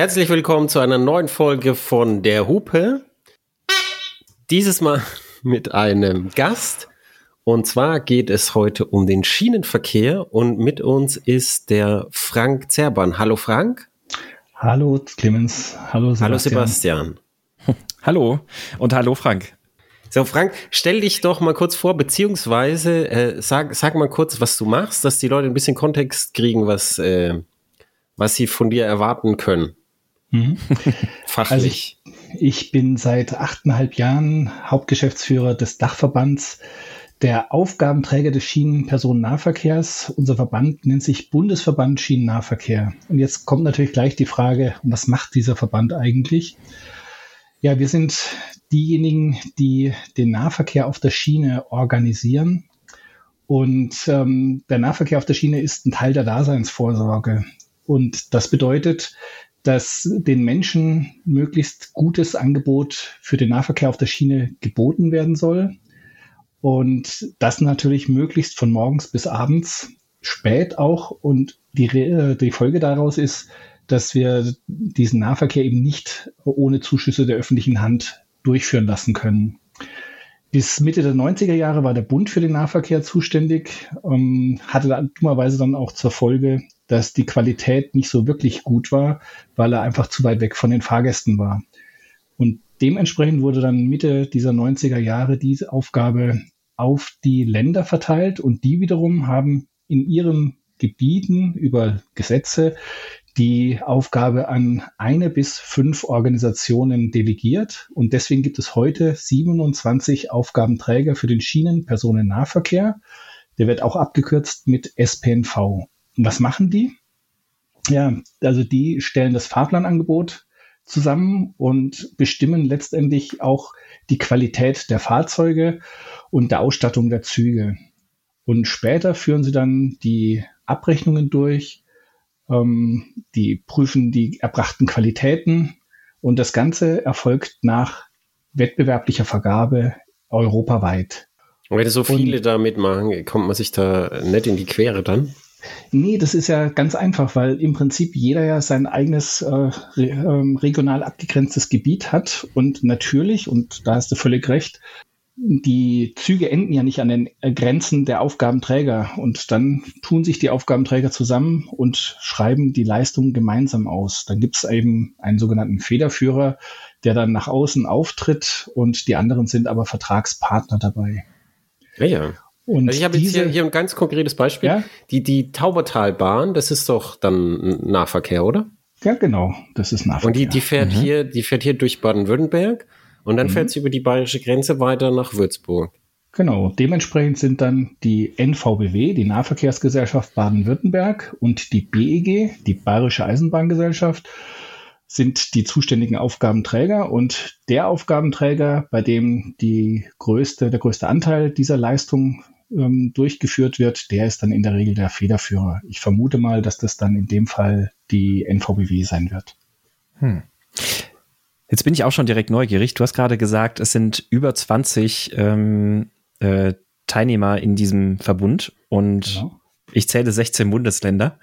Herzlich willkommen zu einer neuen Folge von Der Hupe. Dieses Mal mit einem Gast. Und zwar geht es heute um den Schienenverkehr und mit uns ist der Frank Zerban. Hallo Frank. Hallo Clemens. Hallo Sebastian. Hallo Sebastian. hallo und hallo Frank. So, Frank, stell dich doch mal kurz vor, beziehungsweise äh, sag, sag mal kurz, was du machst, dass die Leute ein bisschen Kontext kriegen, was, äh, was sie von dir erwarten können. Mhm. Fachlich. Also ich, ich bin seit achteinhalb Jahren Hauptgeschäftsführer des Dachverbands der Aufgabenträger des Schienenpersonennahverkehrs. Unser Verband nennt sich Bundesverband Schienennahverkehr. Und jetzt kommt natürlich gleich die Frage, was macht dieser Verband eigentlich? Ja, wir sind diejenigen, die den Nahverkehr auf der Schiene organisieren. Und ähm, der Nahverkehr auf der Schiene ist ein Teil der Daseinsvorsorge. Und das bedeutet, dass den Menschen möglichst gutes Angebot für den Nahverkehr auf der Schiene geboten werden soll. Und das natürlich möglichst von morgens bis abends, spät auch. Und die, die Folge daraus ist, dass wir diesen Nahverkehr eben nicht ohne Zuschüsse der öffentlichen Hand durchführen lassen können. Bis Mitte der 90er Jahre war der Bund für den Nahverkehr zuständig, ähm, hatte dann dummerweise dann auch zur Folge, dass die Qualität nicht so wirklich gut war, weil er einfach zu weit weg von den Fahrgästen war. Und dementsprechend wurde dann Mitte dieser 90er Jahre diese Aufgabe auf die Länder verteilt und die wiederum haben in ihren Gebieten über Gesetze die Aufgabe an eine bis fünf Organisationen delegiert. Und deswegen gibt es heute 27 Aufgabenträger für den Schienenpersonennahverkehr. Der wird auch abgekürzt mit SPNV. Und was machen die? Ja, also die stellen das Fahrplanangebot zusammen und bestimmen letztendlich auch die Qualität der Fahrzeuge und der Ausstattung der Züge. Und später führen sie dann die Abrechnungen durch ähm, die prüfen die erbrachten Qualitäten und das Ganze erfolgt nach wettbewerblicher Vergabe europaweit. Und wenn so viele und, da mitmachen, kommt man sich da nicht in die Quere dann? Nee, das ist ja ganz einfach, weil im Prinzip jeder ja sein eigenes äh, re, äh, regional abgegrenztes Gebiet hat und natürlich, und da hast du völlig recht, die Züge enden ja nicht an den Grenzen der Aufgabenträger und dann tun sich die Aufgabenträger zusammen und schreiben die Leistung gemeinsam aus. Dann gibt es eben einen sogenannten Federführer, der dann nach außen auftritt und die anderen sind aber Vertragspartner dabei. Ja, ja. Und also ich habe jetzt hier, hier ein ganz konkretes Beispiel. Ja? Die, die Taubertalbahn, das ist doch dann Nahverkehr, oder? Ja, genau, das ist Nahverkehr. Und die, die fährt mhm. hier, die fährt hier durch Baden-Württemberg und dann mhm. fährt sie über die bayerische Grenze weiter nach Würzburg. Genau, dementsprechend sind dann die NVBW, die Nahverkehrsgesellschaft Baden-Württemberg und die BEG, die Bayerische Eisenbahngesellschaft, sind die zuständigen Aufgabenträger und der Aufgabenträger, bei dem die größte, der größte Anteil dieser Leistung ähm, durchgeführt wird, der ist dann in der Regel der Federführer. Ich vermute mal, dass das dann in dem Fall die NVBW sein wird. Hm. Jetzt bin ich auch schon direkt neugierig. Du hast gerade gesagt, es sind über 20 ähm, äh, Teilnehmer in diesem Verbund und genau. ich zähle 16 Bundesländer.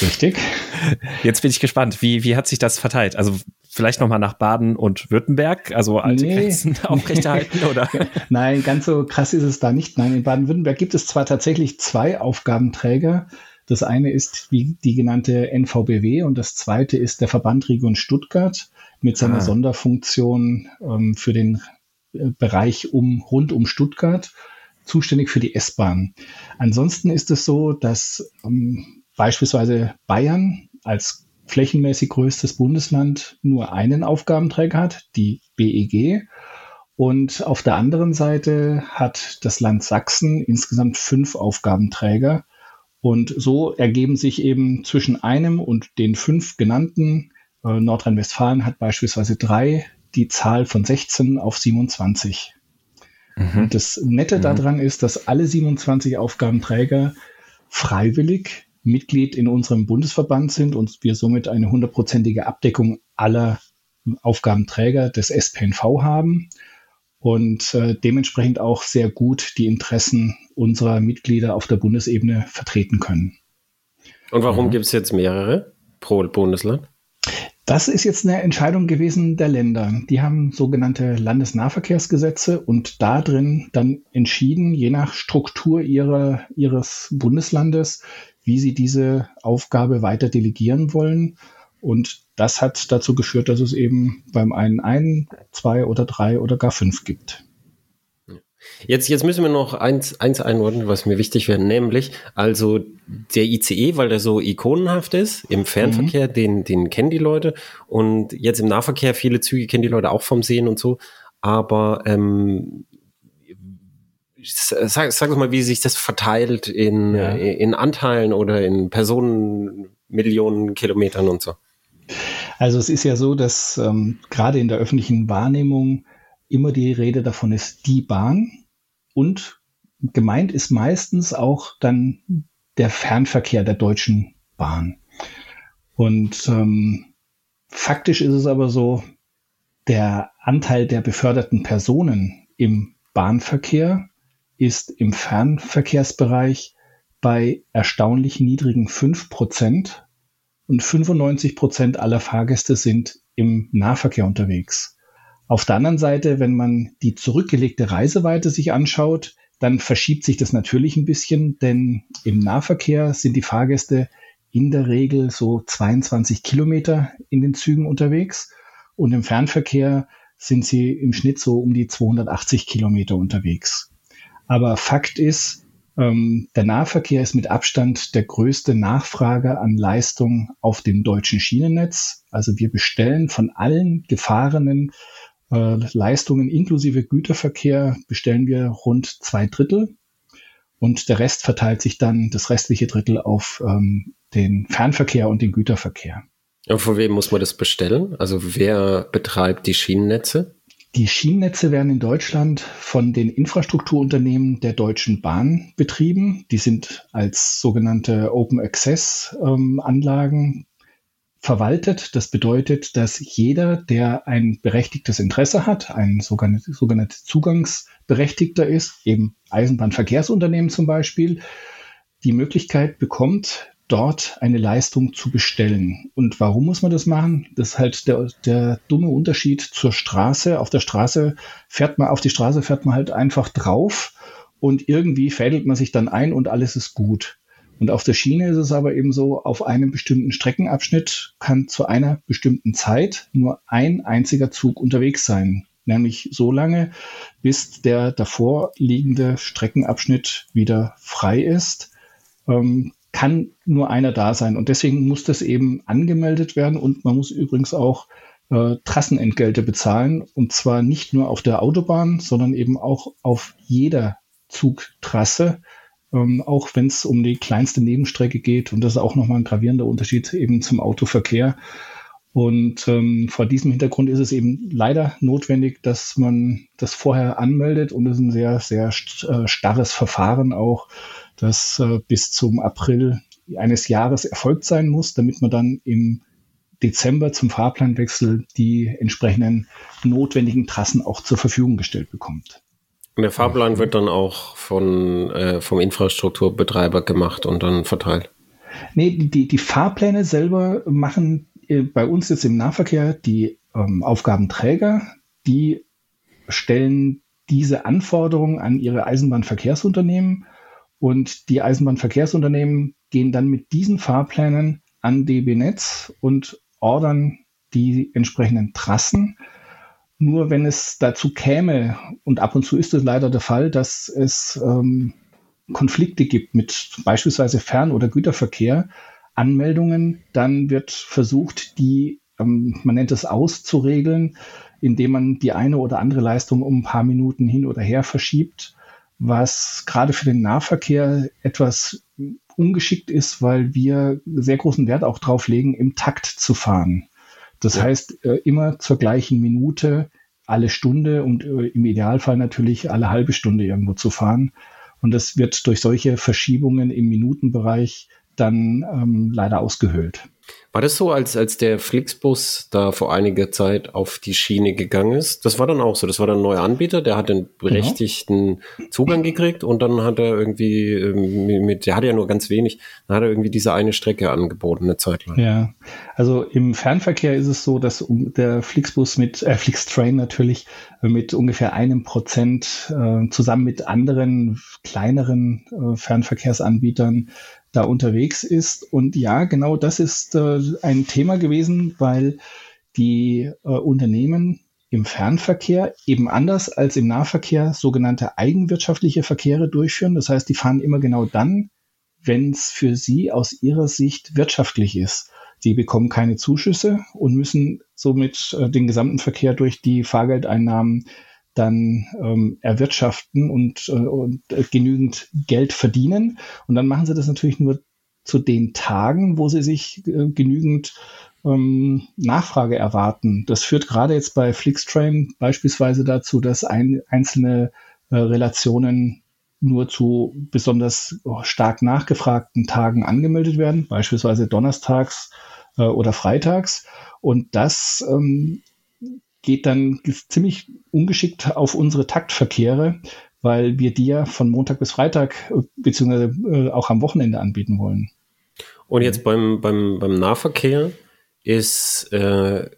Richtig. Jetzt bin ich gespannt. Wie, wie hat sich das verteilt? Also vielleicht nochmal nach Baden und Württemberg, also alte nee, Grenzen aufrechterhalten oder? Nein, ganz so krass ist es da nicht. Nein, in Baden-Württemberg gibt es zwar tatsächlich zwei Aufgabenträger. Das eine ist wie die genannte NVBW und das zweite ist der Verband Region Stuttgart mit seiner ah. Sonderfunktion ähm, für den äh, Bereich um, rund um Stuttgart zuständig für die S-Bahn. Ansonsten ist es so, dass ähm, beispielsweise Bayern als flächenmäßig größtes Bundesland nur einen Aufgabenträger hat, die BEG. Und auf der anderen Seite hat das Land Sachsen insgesamt fünf Aufgabenträger. Und so ergeben sich eben zwischen einem und den fünf genannten äh, Nordrhein-Westfalen hat beispielsweise drei die Zahl von 16 auf 27. Mhm. Und das Nette mhm. daran ist, dass alle 27 Aufgabenträger freiwillig Mitglied in unserem Bundesverband sind und wir somit eine hundertprozentige Abdeckung aller Aufgabenträger des SPNV haben und äh, dementsprechend auch sehr gut die Interessen unserer Mitglieder auf der Bundesebene vertreten können. Und warum mhm. gibt es jetzt mehrere pro Bundesland? Das ist jetzt eine Entscheidung gewesen der Länder. Die haben sogenannte Landesnahverkehrsgesetze und da drin dann entschieden, je nach Struktur ihrer, ihres Bundeslandes, wie sie diese Aufgabe weiter delegieren wollen. Und das hat dazu geführt, dass es eben beim einen ein, zwei oder drei oder gar fünf gibt. Jetzt, jetzt müssen wir noch eins, eins einordnen, was mir wichtig wäre, nämlich also der ICE, weil der so ikonenhaft ist, im Fernverkehr, mhm. den, den kennen die Leute und jetzt im Nahverkehr, viele Züge kennen die Leute auch vom Sehen und so, aber ähm, sag, sag mal, wie sich das verteilt in, ja. in Anteilen oder in Personen, Millionen Kilometern und so. Also es ist ja so, dass ähm, gerade in der öffentlichen Wahrnehmung immer die Rede davon ist, die Bahn. Und gemeint ist meistens auch dann der Fernverkehr der Deutschen Bahn. Und ähm, faktisch ist es aber so, der Anteil der beförderten Personen im Bahnverkehr ist im Fernverkehrsbereich bei erstaunlich niedrigen 5 Prozent und 95 Prozent aller Fahrgäste sind im Nahverkehr unterwegs. Auf der anderen Seite, wenn man die zurückgelegte Reiseweite sich anschaut, dann verschiebt sich das natürlich ein bisschen, denn im Nahverkehr sind die Fahrgäste in der Regel so 22 Kilometer in den Zügen unterwegs und im Fernverkehr sind sie im Schnitt so um die 280 Kilometer unterwegs. Aber Fakt ist, ähm, der Nahverkehr ist mit Abstand der größte Nachfrage an Leistung auf dem deutschen Schienennetz. Also wir bestellen von allen gefahrenen äh, Leistungen inklusive Güterverkehr bestellen wir rund zwei Drittel und der Rest verteilt sich dann, das restliche Drittel, auf ähm, den Fernverkehr und den Güterverkehr. Und von wem muss man das bestellen? Also wer betreibt die Schienennetze? Die Schienennetze werden in Deutschland von den Infrastrukturunternehmen der Deutschen Bahn betrieben. Die sind als sogenannte Open Access ähm, Anlagen verwaltet. Das bedeutet, dass jeder, der ein berechtigtes Interesse hat, ein sogenannter sogenannte Zugangsberechtigter ist, eben Eisenbahnverkehrsunternehmen zum Beispiel, die Möglichkeit bekommt, dort eine Leistung zu bestellen. Und warum muss man das machen? Das ist halt der, der dumme Unterschied zur Straße. Auf der Straße fährt man, auf die Straße fährt man halt einfach drauf und irgendwie fädelt man sich dann ein und alles ist gut. Und auf der Schiene ist es aber eben so, auf einem bestimmten Streckenabschnitt kann zu einer bestimmten Zeit nur ein einziger Zug unterwegs sein. Nämlich so lange, bis der davor liegende Streckenabschnitt wieder frei ist, ähm, kann nur einer da sein. Und deswegen muss das eben angemeldet werden und man muss übrigens auch äh, Trassenentgelte bezahlen. Und zwar nicht nur auf der Autobahn, sondern eben auch auf jeder Zugtrasse ähm, auch wenn es um die kleinste Nebenstrecke geht. Und das ist auch nochmal ein gravierender Unterschied eben zum Autoverkehr. Und ähm, vor diesem Hintergrund ist es eben leider notwendig, dass man das vorher anmeldet. Und es ist ein sehr, sehr äh, starres Verfahren auch, das äh, bis zum April eines Jahres erfolgt sein muss, damit man dann im Dezember zum Fahrplanwechsel die entsprechenden notwendigen Trassen auch zur Verfügung gestellt bekommt. Der Fahrplan wird dann auch von, äh, vom Infrastrukturbetreiber gemacht und dann verteilt. Nee, die, die Fahrpläne selber machen bei uns jetzt im Nahverkehr die ähm, Aufgabenträger, die stellen diese Anforderungen an ihre Eisenbahnverkehrsunternehmen und die Eisenbahnverkehrsunternehmen gehen dann mit diesen Fahrplänen an DB Netz und ordern die entsprechenden Trassen. Nur wenn es dazu käme, und ab und zu ist es leider der Fall, dass es ähm, Konflikte gibt mit beispielsweise Fern- oder Güterverkehr, Anmeldungen, dann wird versucht, die, ähm, man nennt es auszuregeln, indem man die eine oder andere Leistung um ein paar Minuten hin oder her verschiebt, was gerade für den Nahverkehr etwas ungeschickt ist, weil wir sehr großen Wert auch drauf legen, im Takt zu fahren. Das ja. heißt, äh, immer zur gleichen Minute, alle Stunde und äh, im Idealfall natürlich alle halbe Stunde irgendwo zu fahren. Und das wird durch solche Verschiebungen im Minutenbereich dann ähm, leider ausgehöhlt. War das so, als, als der Flixbus da vor einiger Zeit auf die Schiene gegangen ist? Das war dann auch so. Das war dann ein neuer Anbieter, der hat den berechtigten genau. Zugang gekriegt und dann hat er irgendwie ähm, mit, der hatte ja nur ganz wenig, dann hat er irgendwie diese eine Strecke angeboten, eine Zeit lang. Ja, also im Fernverkehr ist es so, dass der Flixbus mit, äh, Flixtrain natürlich, äh, mit ungefähr einem Prozent äh, zusammen mit anderen kleineren äh, Fernverkehrsanbietern da unterwegs ist. Und ja, genau das ist äh, ein Thema gewesen, weil die äh, Unternehmen im Fernverkehr eben anders als im Nahverkehr sogenannte eigenwirtschaftliche Verkehre durchführen. Das heißt, die fahren immer genau dann, wenn es für sie aus ihrer Sicht wirtschaftlich ist. Die bekommen keine Zuschüsse und müssen somit äh, den gesamten Verkehr durch die Fahrgeldeinnahmen dann ähm, erwirtschaften und, äh, und äh, genügend Geld verdienen. Und dann machen sie das natürlich nur zu den Tagen, wo sie sich äh, genügend ähm, Nachfrage erwarten. Das führt gerade jetzt bei Flixtrain beispielsweise dazu, dass ein, einzelne äh, Relationen nur zu besonders oh, stark nachgefragten Tagen angemeldet werden, beispielsweise donnerstags äh, oder freitags. Und das ähm, geht dann ziemlich ungeschickt auf unsere Taktverkehre, weil wir die ja von Montag bis Freitag äh, beziehungsweise äh, auch am Wochenende anbieten wollen. Und jetzt beim, beim, beim Nahverkehr ist äh,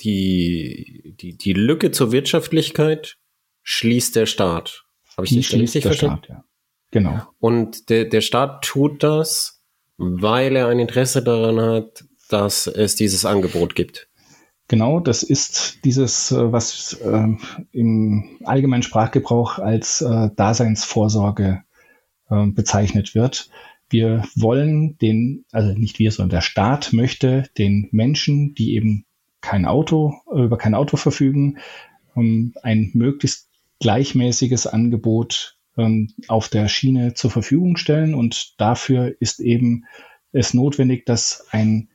die, die, die Lücke zur Wirtschaftlichkeit schließt der Staat. Habe ich die das richtig verstanden? Staat, ja. Genau. Und der, der Staat tut das, weil er ein Interesse daran hat, dass es dieses Angebot gibt. Genau, das ist dieses, äh, was äh, im allgemeinen Sprachgebrauch als äh, Daseinsvorsorge äh, bezeichnet wird. Wir wollen den, also nicht wir, sondern der Staat möchte den Menschen, die eben kein Auto, äh, über kein Auto verfügen, ähm, ein möglichst gleichmäßiges Angebot ähm, auf der Schiene zur Verfügung stellen. Und dafür ist eben es notwendig, dass ein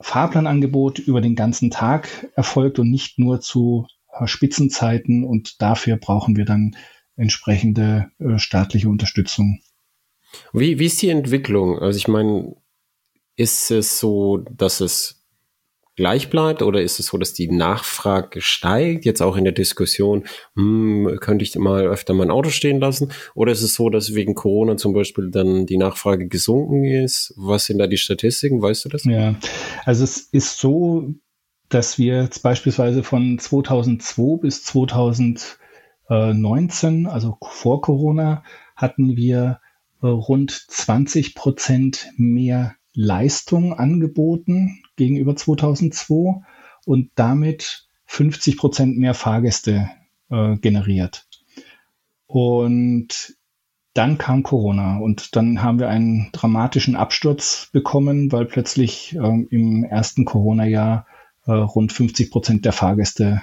Fahrplanangebot über den ganzen Tag erfolgt und nicht nur zu äh, Spitzenzeiten und dafür brauchen wir dann entsprechende äh, staatliche Unterstützung. Wie, wie ist die Entwicklung? Also ich meine, ist es so, dass es gleich bleibt oder ist es so, dass die Nachfrage steigt, jetzt auch in der Diskussion, hm, könnte ich mal öfter mein Auto stehen lassen? Oder ist es so, dass wegen Corona zum Beispiel dann die Nachfrage gesunken ist? Was sind da die Statistiken? Weißt du das? Ja, also es ist so, dass wir jetzt beispielsweise von 2002 bis 2019, also vor Corona, hatten wir äh, rund 20 Prozent mehr Leistung angeboten gegenüber 2002 und damit 50 Prozent mehr Fahrgäste äh, generiert. Und dann kam Corona und dann haben wir einen dramatischen Absturz bekommen, weil plötzlich ähm, im ersten Corona-Jahr äh, rund 50 Prozent der Fahrgäste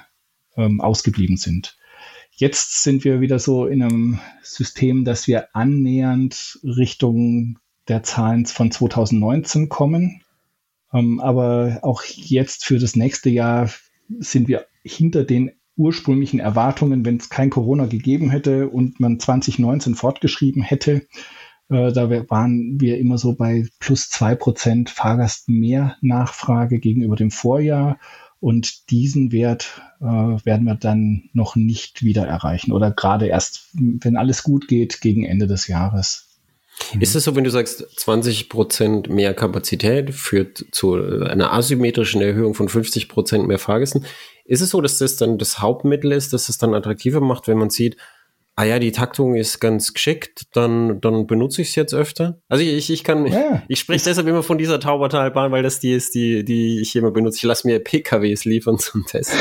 ähm, ausgeblieben sind. Jetzt sind wir wieder so in einem System, dass wir annähernd Richtung der Zahlen von 2019 kommen. Ähm, aber auch jetzt für das nächste Jahr sind wir hinter den ursprünglichen Erwartungen, wenn es kein Corona gegeben hätte und man 2019 fortgeschrieben hätte. Äh, da waren wir immer so bei plus zwei Prozent Fahrgast mehr Nachfrage gegenüber dem Vorjahr. Und diesen Wert äh, werden wir dann noch nicht wieder erreichen oder gerade erst, wenn alles gut geht, gegen Ende des Jahres. Ist es so, wenn du sagst, 20 Prozent mehr Kapazität führt zu einer asymmetrischen Erhöhung von 50 Prozent mehr Fahrgästen? Ist es so, dass das dann das Hauptmittel ist, dass es dann attraktiver macht, wenn man sieht, ah ja, die Taktung ist ganz geschickt, dann, dann benutze ich es jetzt öfter. Also ich, ich kann, ja, ich spreche deshalb immer von dieser Taubertalbahn, weil das die ist, die, die ich immer benutze. Ich lasse mir PKWs liefern zum Testen.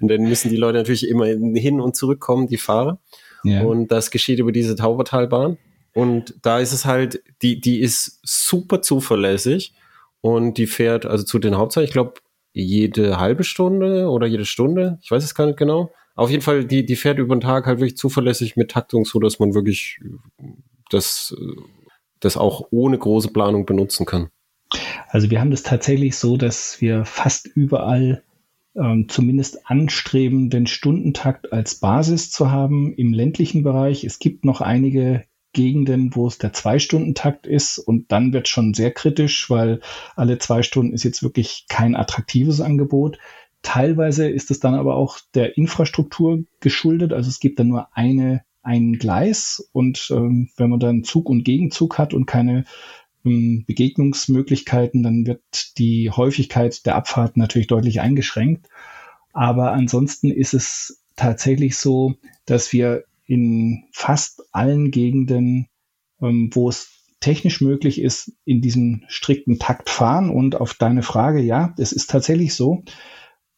und dann müssen die Leute natürlich immer hin und zurückkommen, die Fahrer. Ja. Und das geschieht über diese Taubertalbahn. Und da ist es halt, die, die ist super zuverlässig und die fährt also zu den Hauptzeiten, ich glaube, jede halbe Stunde oder jede Stunde, ich weiß es gar nicht genau. Auf jeden Fall, die, die fährt über den Tag halt wirklich zuverlässig mit Taktung, so dass man wirklich das, das auch ohne große Planung benutzen kann. Also wir haben das tatsächlich so, dass wir fast überall ähm, zumindest anstreben, den Stundentakt als Basis zu haben im ländlichen Bereich. Es gibt noch einige Gegenden, wo es der Zwei-Stunden-Takt ist. Und dann wird schon sehr kritisch, weil alle zwei Stunden ist jetzt wirklich kein attraktives Angebot. Teilweise ist es dann aber auch der Infrastruktur geschuldet. Also es gibt dann nur eine, ein Gleis. Und ähm, wenn man dann Zug und Gegenzug hat und keine ähm, Begegnungsmöglichkeiten, dann wird die Häufigkeit der Abfahrt natürlich deutlich eingeschränkt. Aber ansonsten ist es tatsächlich so, dass wir in fast allen Gegenden, ähm, wo es technisch möglich ist, in diesem strikten Takt fahren. Und auf deine Frage, ja, es ist tatsächlich so,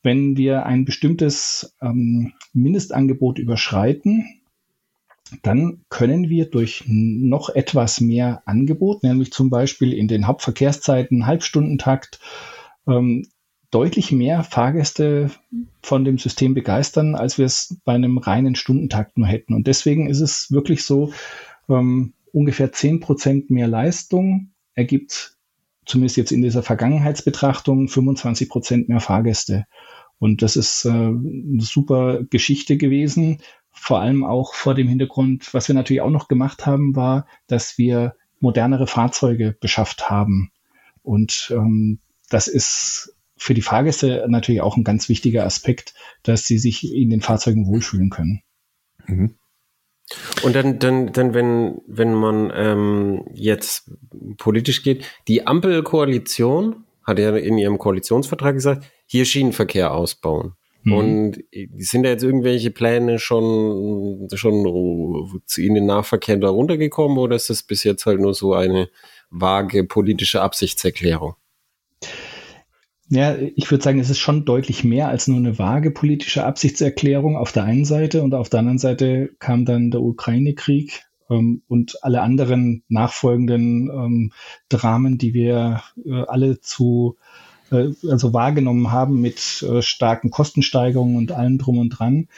wenn wir ein bestimmtes ähm, Mindestangebot überschreiten, dann können wir durch noch etwas mehr Angebot, nämlich zum Beispiel in den Hauptverkehrszeiten, Halbstundentakt, ähm, deutlich mehr Fahrgäste von dem System begeistern, als wir es bei einem reinen Stundentakt nur hätten. Und deswegen ist es wirklich so, ähm, ungefähr zehn Prozent mehr Leistung ergibt zumindest jetzt in dieser Vergangenheitsbetrachtung 25 Prozent mehr Fahrgäste. Und das ist äh, eine super Geschichte gewesen. Vor allem auch vor dem Hintergrund, was wir natürlich auch noch gemacht haben, war, dass wir modernere Fahrzeuge beschafft haben. Und ähm, das ist für die Fahrgäste natürlich auch ein ganz wichtiger Aspekt, dass sie sich in den Fahrzeugen wohlfühlen können. Mhm. Und dann, dann, dann, wenn, wenn man ähm, jetzt politisch geht, die Ampelkoalition hat ja in ihrem Koalitionsvertrag gesagt, hier Schienenverkehr ausbauen. Mhm. Und sind da jetzt irgendwelche Pläne schon, schon in den Nahverkehr da runtergekommen oder ist das bis jetzt halt nur so eine vage politische Absichtserklärung? Ja, ich würde sagen, es ist schon deutlich mehr als nur eine vage politische Absichtserklärung auf der einen Seite und auf der anderen Seite kam dann der Ukraine-Krieg ähm, und alle anderen nachfolgenden ähm, Dramen, die wir äh, alle zu äh, also wahrgenommen haben mit äh, starken Kostensteigerungen und allem drum und dran.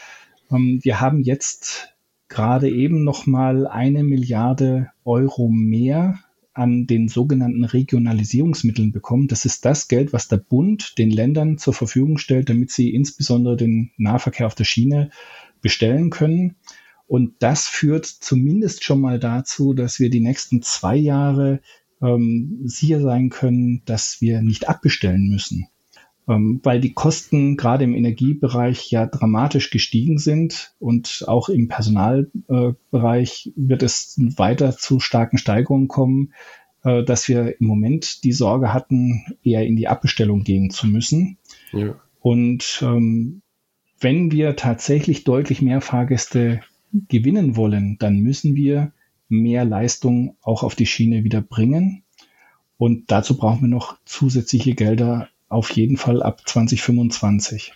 Ähm, wir haben jetzt gerade eben noch mal eine Milliarde Euro mehr an den sogenannten Regionalisierungsmitteln bekommen. Das ist das Geld, was der Bund den Ländern zur Verfügung stellt, damit sie insbesondere den Nahverkehr auf der Schiene bestellen können. Und das führt zumindest schon mal dazu, dass wir die nächsten zwei Jahre ähm, sicher sein können, dass wir nicht abbestellen müssen. Ähm, weil die Kosten gerade im Energiebereich ja dramatisch gestiegen sind und auch im Personalbereich wird es weiter zu starken Steigerungen kommen, äh, dass wir im Moment die Sorge hatten, eher in die Abbestellung gehen zu müssen. Ja. Und ähm, wenn wir tatsächlich deutlich mehr Fahrgäste gewinnen wollen, dann müssen wir mehr Leistung auch auf die Schiene wieder bringen. Und dazu brauchen wir noch zusätzliche Gelder auf jeden Fall ab 2025.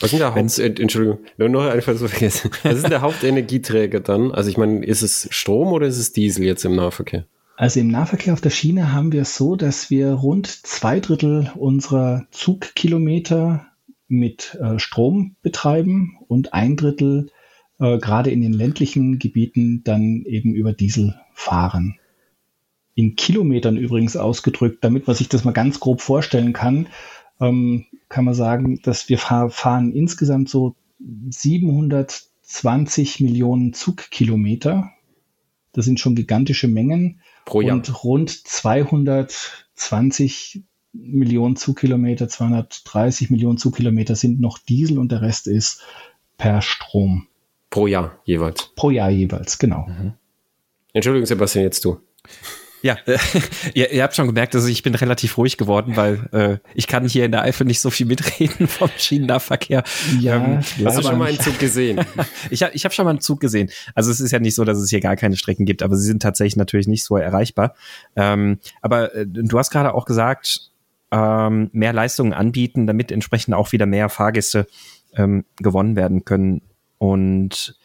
Was sind der Haupt, Entschuldigung, nur noch einfach so vergessen. Was ist der Hauptenergieträger dann? Also ich meine, ist es Strom oder ist es Diesel jetzt im Nahverkehr? Also im Nahverkehr auf der Schiene haben wir es so, dass wir rund zwei Drittel unserer Zugkilometer mit äh, Strom betreiben und ein Drittel äh, gerade in den ländlichen Gebieten dann eben über Diesel fahren. In Kilometern übrigens ausgedrückt, damit man sich das mal ganz grob vorstellen kann, ähm, kann man sagen, dass wir fahr fahren insgesamt so 720 Millionen Zugkilometer. Das sind schon gigantische Mengen. Pro Jahr. Und rund 220 Millionen Zugkilometer, 230 Millionen Zugkilometer sind noch Diesel und der Rest ist per Strom. Pro Jahr jeweils. Pro Jahr jeweils, genau. Mhm. Entschuldigung, Sebastian, jetzt du. Ja, äh, ihr, ihr habt schon gemerkt, dass ich bin relativ ruhig geworden, weil äh, ich kann hier in der Eifel nicht so viel mitreden vom Schienennahverkehr. Ja, ähm, hast du schon mal einen Zug gesehen? ich habe ich hab schon mal einen Zug gesehen. Also es ist ja nicht so, dass es hier gar keine Strecken gibt, aber sie sind tatsächlich natürlich nicht so erreichbar. Ähm, aber äh, du hast gerade auch gesagt, ähm, mehr Leistungen anbieten, damit entsprechend auch wieder mehr Fahrgäste ähm, gewonnen werden können. Und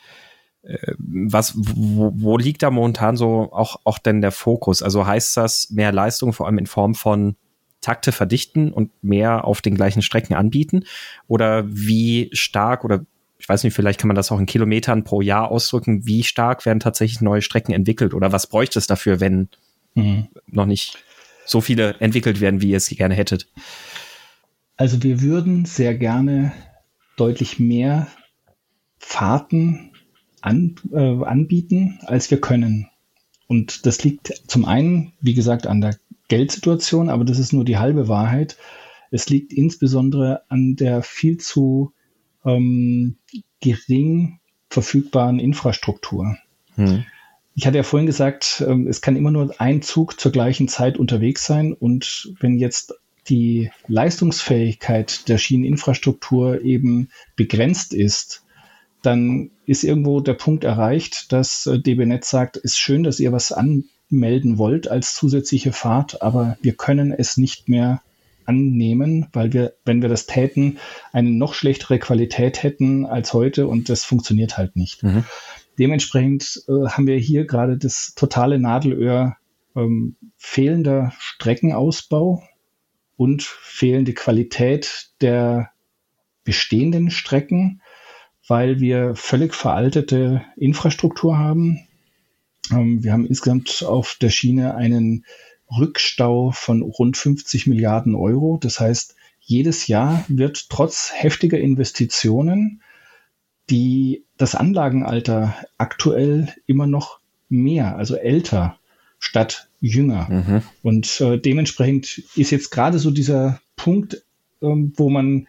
was, wo, wo liegt da momentan so auch, auch denn der Fokus? Also heißt das mehr Leistung vor allem in Form von Takte verdichten und mehr auf den gleichen Strecken anbieten? Oder wie stark oder ich weiß nicht, vielleicht kann man das auch in Kilometern pro Jahr ausdrücken, wie stark werden tatsächlich neue Strecken entwickelt oder was bräuchte es dafür, wenn mhm. noch nicht so viele entwickelt werden, wie ihr es gerne hättet? Also wir würden sehr gerne deutlich mehr Fahrten an, äh, anbieten, als wir können. Und das liegt zum einen, wie gesagt, an der Geldsituation, aber das ist nur die halbe Wahrheit. Es liegt insbesondere an der viel zu ähm, gering verfügbaren Infrastruktur. Hm. Ich hatte ja vorhin gesagt, ähm, es kann immer nur ein Zug zur gleichen Zeit unterwegs sein. Und wenn jetzt die Leistungsfähigkeit der Schieneninfrastruktur eben begrenzt ist, dann ist irgendwo der Punkt erreicht, dass äh, DB Netz sagt, ist schön, dass ihr was anmelden wollt als zusätzliche Fahrt, aber wir können es nicht mehr annehmen, weil wir, wenn wir das täten, eine noch schlechtere Qualität hätten als heute und das funktioniert halt nicht. Mhm. Dementsprechend äh, haben wir hier gerade das totale Nadelöhr ähm, fehlender Streckenausbau und fehlende Qualität der bestehenden Strecken, weil wir völlig veraltete Infrastruktur haben. Ähm, wir haben insgesamt auf der Schiene einen Rückstau von rund 50 Milliarden Euro. Das heißt, jedes Jahr wird trotz heftiger Investitionen die, das Anlagenalter aktuell immer noch mehr, also älter statt jünger. Mhm. Und äh, dementsprechend ist jetzt gerade so dieser Punkt, ähm, wo man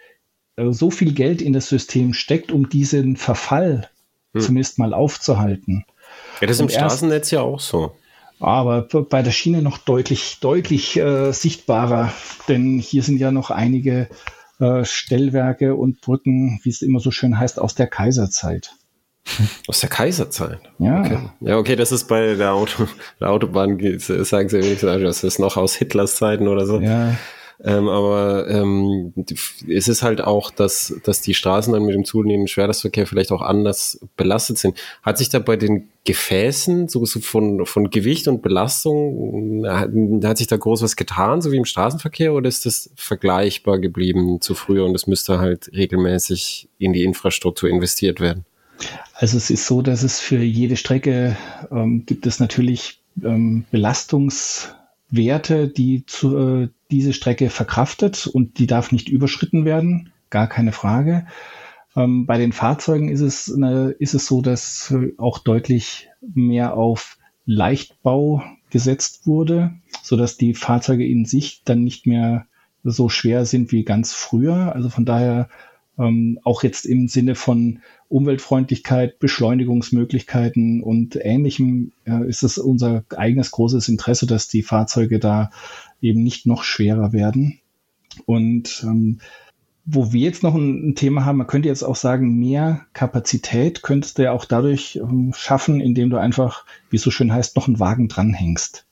so viel Geld in das System steckt, um diesen Verfall mhm. zumindest mal aufzuhalten. Ja, das ist im Straßennetz ja auch so aber bei der Schiene noch deutlich, deutlich äh, sichtbarer, denn hier sind ja noch einige äh, Stellwerke und Brücken, wie es immer so schön heißt, aus der Kaiserzeit. Aus der Kaiserzeit? Ja. Okay. Ja, okay, das ist bei der, Auto, der Autobahn, sagen sie wenigstens, das ist noch aus Hitlers Zeiten oder so. Ja. Ähm, aber ähm, es ist halt auch, dass, dass die Straßen dann mit dem zunehmenden Schwerlastverkehr vielleicht auch anders belastet sind. Hat sich da bei den Gefäßen so, so von, von Gewicht und Belastung, hat, hat sich da groß was getan, so wie im Straßenverkehr, oder ist das vergleichbar geblieben zu früher und es müsste halt regelmäßig in die Infrastruktur investiert werden? Also es ist so, dass es für jede Strecke ähm, gibt es natürlich ähm, Belastungswerte, die zu, äh, diese Strecke verkraftet und die darf nicht überschritten werden, gar keine Frage. Ähm, bei den Fahrzeugen ist es, eine, ist es so, dass auch deutlich mehr auf Leichtbau gesetzt wurde, so dass die Fahrzeuge in sich dann nicht mehr so schwer sind wie ganz früher. Also von daher ähm, auch jetzt im Sinne von Umweltfreundlichkeit, Beschleunigungsmöglichkeiten und ähnlichem äh, ist es unser eigenes großes Interesse, dass die Fahrzeuge da eben nicht noch schwerer werden. Und ähm, wo wir jetzt noch ein, ein, Thema haben, man könnte jetzt auch sagen, mehr Kapazität könntest du ja auch dadurch ähm, schaffen, indem du einfach, wie es so schön heißt, noch einen Wagen dranhängst.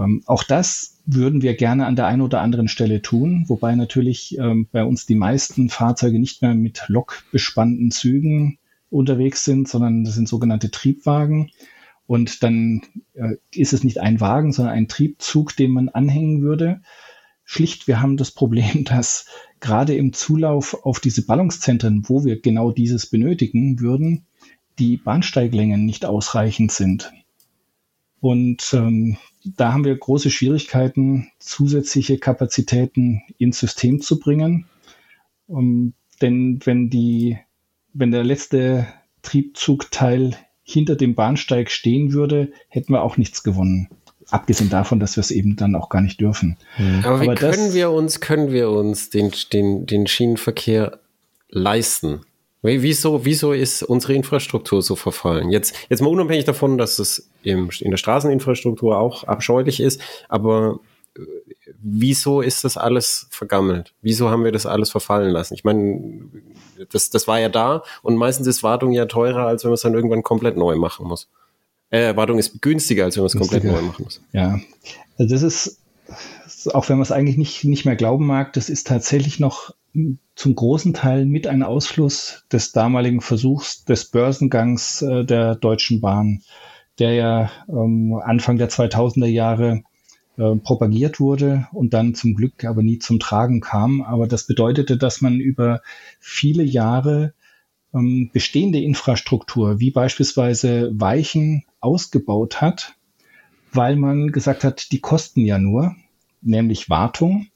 Ähm, auch das würden wir gerne an der einen oder anderen Stelle tun, wobei natürlich ähm, bei uns die meisten Fahrzeuge nicht mehr mit lokbespannten Zügen unterwegs sind, sondern das sind sogenannte Triebwagen. Und dann äh, ist es nicht ein Wagen, sondern ein Triebzug, den man anhängen würde. Schlicht, wir haben das Problem, dass gerade im Zulauf auf diese Ballungszentren, wo wir genau dieses benötigen würden, die Bahnsteiglängen nicht ausreichend sind. Und ähm, da haben wir große Schwierigkeiten, zusätzliche Kapazitäten ins System zu bringen. Um, denn wenn die, wenn der letzte Triebzugteil hinter dem Bahnsteig stehen würde, hätten wir auch nichts gewonnen. Abgesehen davon, dass wir es eben dann auch gar nicht dürfen. Mhm. Aber, Aber wie können wir uns, können wir uns den, den, den Schienenverkehr leisten? Wieso, wieso ist unsere Infrastruktur so verfallen? Jetzt, jetzt mal unabhängig davon, dass es im, in der Straßeninfrastruktur auch abscheulich ist, aber äh, wieso ist das alles vergammelt? Wieso haben wir das alles verfallen lassen? Ich meine, das, das war ja da und meistens ist Wartung ja teurer, als wenn man es dann irgendwann komplett neu machen muss. Äh, Wartung ist günstiger, als wenn man es komplett neu machen muss. Ja, also das ist, auch wenn man es eigentlich nicht, nicht mehr glauben mag, das ist tatsächlich noch zum großen Teil mit ein Ausfluss des damaligen Versuchs des Börsengangs äh, der Deutschen Bahn, der ja ähm, Anfang der 2000er Jahre äh, propagiert wurde und dann zum Glück aber nie zum Tragen kam. Aber das bedeutete, dass man über viele Jahre ähm, bestehende Infrastruktur, wie beispielsweise Weichen, ausgebaut hat, weil man gesagt hat, die kosten ja nur, nämlich Wartung.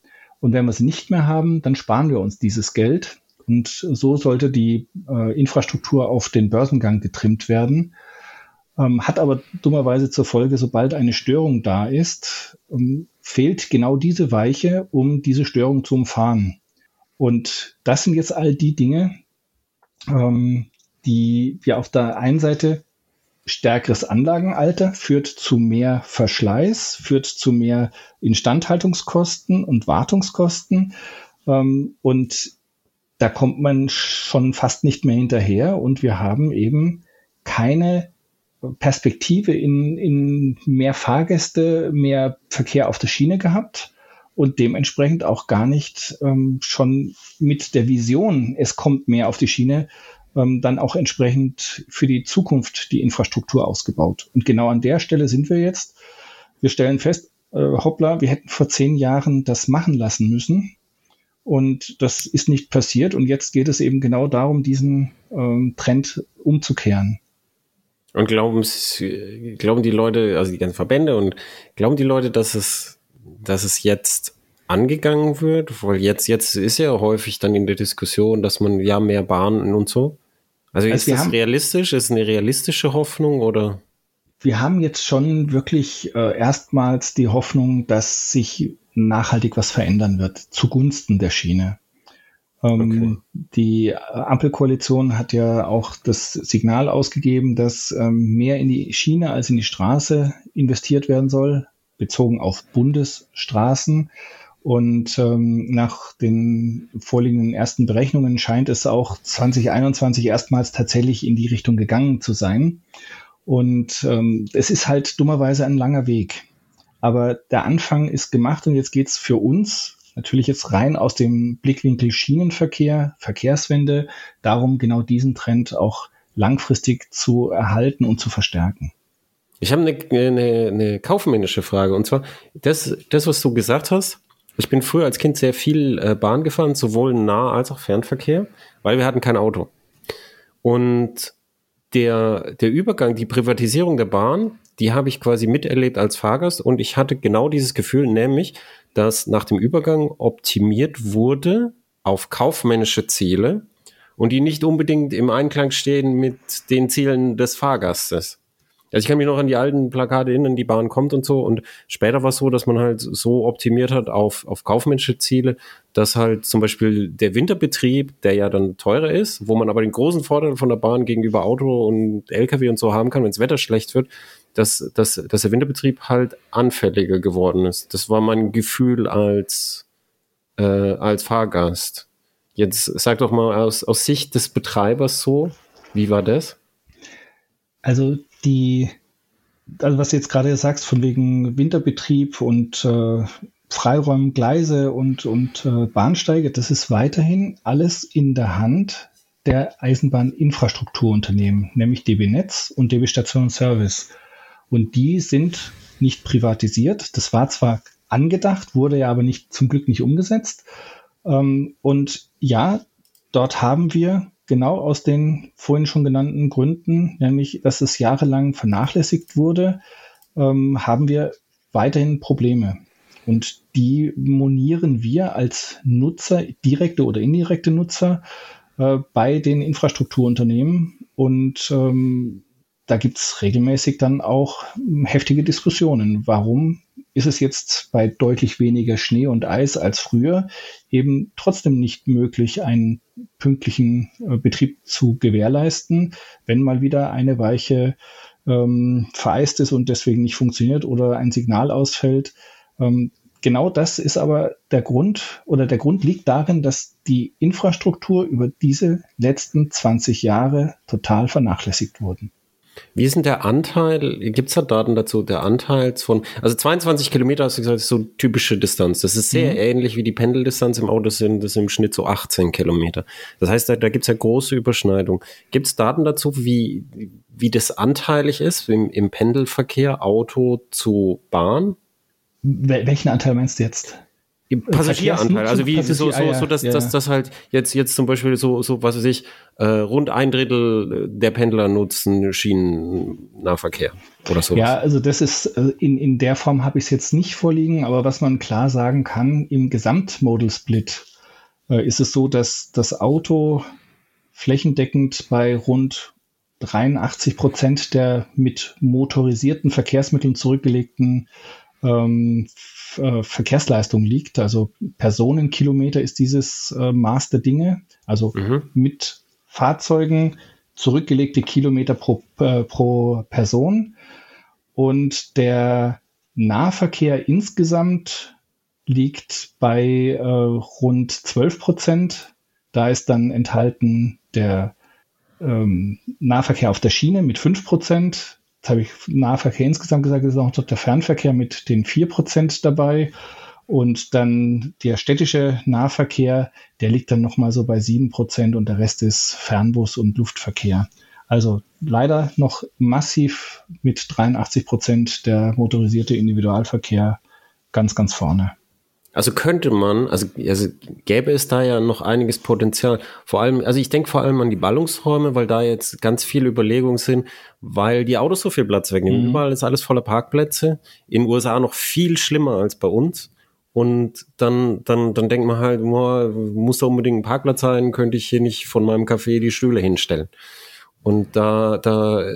Und wenn wir sie nicht mehr haben, dann sparen wir uns dieses Geld. Und so sollte die äh, Infrastruktur auf den Börsengang getrimmt werden. ähm, hat aber dummerweise zur Folge, sobald eine Störung da ist, ähm, fehlt genau diese Weiche, um diese Störung zu umfahren. Und das sind jetzt all die Dinge, ähm, die wir auf der einen Seite stärkeres Anlagenalter führt zu mehr Verschleiß, führt zu mehr Instandhaltungskosten und Wartungskosten. Ähm, und da kommt man schon fast nicht mehr hinterher. Und wir haben eben keine Perspektive in, in mehr Fahrgäste, mehr Verkehr auf der Schiene gehabt und dementsprechend auch gar nicht ähm, schon mit der Vision, es kommt mehr auf die Schiene, ähm, dann auch entsprechend für die Zukunft die Infrastruktur ausgebaut. Und genau an der Stelle sind wir jetzt. Wir stellen fest, äh, hoppla, wir hätten vor zehn Jahren das machen lassen müssen. Und das ist nicht passiert. Und jetzt geht es eben genau darum, diesen ähm, Trend umzukehren. Und glauben, die Leute, also die ganzen Verbände und glauben die Leute, dass es, dass es jetzt angegangen wird? Weil jetzt, jetzt ist ja häufig dann in der Diskussion, dass man ja mehr Bahnen und so. Also, also ist das haben, realistisch? Ist es eine realistische Hoffnung oder? Wir haben jetzt schon wirklich äh, erstmals die Hoffnung, dass sich nachhaltig was verändern wird zugunsten der Schiene. Ähm, okay. Die Ampelkoalition hat ja auch das Signal ausgegeben, dass ähm, mehr in die Schiene als in die Straße investiert werden soll, bezogen auf Bundesstraßen. Und ähm, nach den vorliegenden ersten Berechnungen scheint es auch 2021 erstmals tatsächlich in die Richtung gegangen zu sein. Und ähm, es ist halt dummerweise ein langer Weg. Aber der Anfang ist gemacht und jetzt geht's für uns natürlich jetzt rein aus dem Blickwinkel Schienenverkehr, Verkehrswende, darum genau diesen Trend auch langfristig zu erhalten und zu verstärken. Ich habe eine, eine, eine kaufmännische Frage und zwar das, das, was du gesagt hast. Ich bin früher als Kind sehr viel äh, Bahn gefahren, sowohl Nah- als auch Fernverkehr, weil wir hatten kein Auto. Und der, der Übergang, die Privatisierung der Bahn, die habe ich quasi miterlebt als Fahrgast und ich hatte genau dieses Gefühl, nämlich, dass nach dem Übergang optimiert wurde auf kaufmännische Ziele und die nicht unbedingt im Einklang stehen mit den Zielen des Fahrgastes. Also ich kann mich noch an die alten Plakate erinnern, die Bahn kommt und so. Und später war es so, dass man halt so optimiert hat auf, auf kaufmännische Ziele, dass halt zum Beispiel der Winterbetrieb, der ja dann teurer ist, wo man aber den großen Vorteil von der Bahn gegenüber Auto und LKW und so haben kann, wenn das Wetter schlecht wird, dass, dass, dass der Winterbetrieb halt anfälliger geworden ist. Das war mein Gefühl als, äh, als Fahrgast. Jetzt sag doch mal aus, aus Sicht des Betreibers so, wie war das? Also die, also was du jetzt gerade sagst, von wegen Winterbetrieb und äh, Freiräumen, Gleise und, und äh, Bahnsteige, das ist weiterhin alles in der Hand der Eisenbahninfrastrukturunternehmen, nämlich DB Netz und DB Station Service. Und die sind nicht privatisiert. Das war zwar angedacht, wurde ja aber nicht zum Glück nicht umgesetzt. Ähm, und ja, dort haben wir genau aus den vorhin schon genannten Gründen, nämlich dass es jahrelang vernachlässigt wurde, ähm, haben wir weiterhin Probleme. Und die monieren wir als Nutzer, direkte oder indirekte Nutzer, äh, bei den Infrastrukturunternehmen. Und ähm, da gibt's regelmäßig dann auch heftige Diskussionen. Warum ist es jetzt bei deutlich weniger Schnee und Eis als früher eben trotzdem nicht möglich, einen pünktlichen äh, Betrieb zu gewährleisten, wenn mal wieder eine Weiche ähm, vereist ist und deswegen nicht funktioniert oder ein Signal ausfällt. Ähm, genau das ist aber der Grund oder der Grund liegt darin, dass die Infrastruktur über diese letzten 20 Jahre total vernachlässigt wurden. Wie ist denn der Anteil, gibt es da Daten dazu, der Anteil von, also 22 Kilometer hast du gesagt, ist so typische Distanz. Das ist sehr mhm. ähnlich wie die Pendeldistanz im Auto sind, das sind im Schnitt so 18 Kilometer. Das heißt, da, da gibt es ja große Überschneidung. Gibt es Daten dazu, wie, wie das anteilig ist im, im Pendelverkehr, Auto zu Bahn? Welchen Anteil meinst du jetzt? Passagieranteil, also wie Passagier, so, so, so dass, ja. dass das halt jetzt, jetzt zum Beispiel so, so was weiß ich, äh, rund ein Drittel der Pendler nutzen Schienennahverkehr oder so. Ja, also das ist, äh, in, in der Form habe ich es jetzt nicht vorliegen, aber was man klar sagen kann, im Gesamtmodal Split äh, ist es so, dass das Auto flächendeckend bei rund 83 Prozent der mit motorisierten Verkehrsmitteln zurückgelegten ähm, äh, Verkehrsleistung liegt. Also Personenkilometer ist dieses äh, Maß der Dinge. Also mhm. mit Fahrzeugen zurückgelegte Kilometer pro, äh, pro Person. Und der Nahverkehr insgesamt liegt bei äh, rund 12 Prozent. Da ist dann enthalten der ähm, Nahverkehr auf der Schiene mit 5 Prozent. Jetzt habe ich Nahverkehr insgesamt gesagt, ist auch dort der Fernverkehr mit den 4 Prozent dabei. Und dann der städtische Nahverkehr, der liegt dann nochmal so bei 7 Prozent und der Rest ist Fernbus und Luftverkehr. Also leider noch massiv mit 83 Prozent der motorisierte Individualverkehr ganz, ganz vorne. Also könnte man, also, also gäbe es da ja noch einiges Potenzial. Vor allem, also ich denke vor allem an die Ballungsräume, weil da jetzt ganz viele Überlegungen sind, weil die Autos so viel Platz wegnehmen. Mhm. Überall ist alles voller Parkplätze. In den USA noch viel schlimmer als bei uns. Und dann, dann, dann denkt man halt, boah, muss da unbedingt ein Parkplatz sein, könnte ich hier nicht von meinem Café die Stühle hinstellen. Und da, da äh,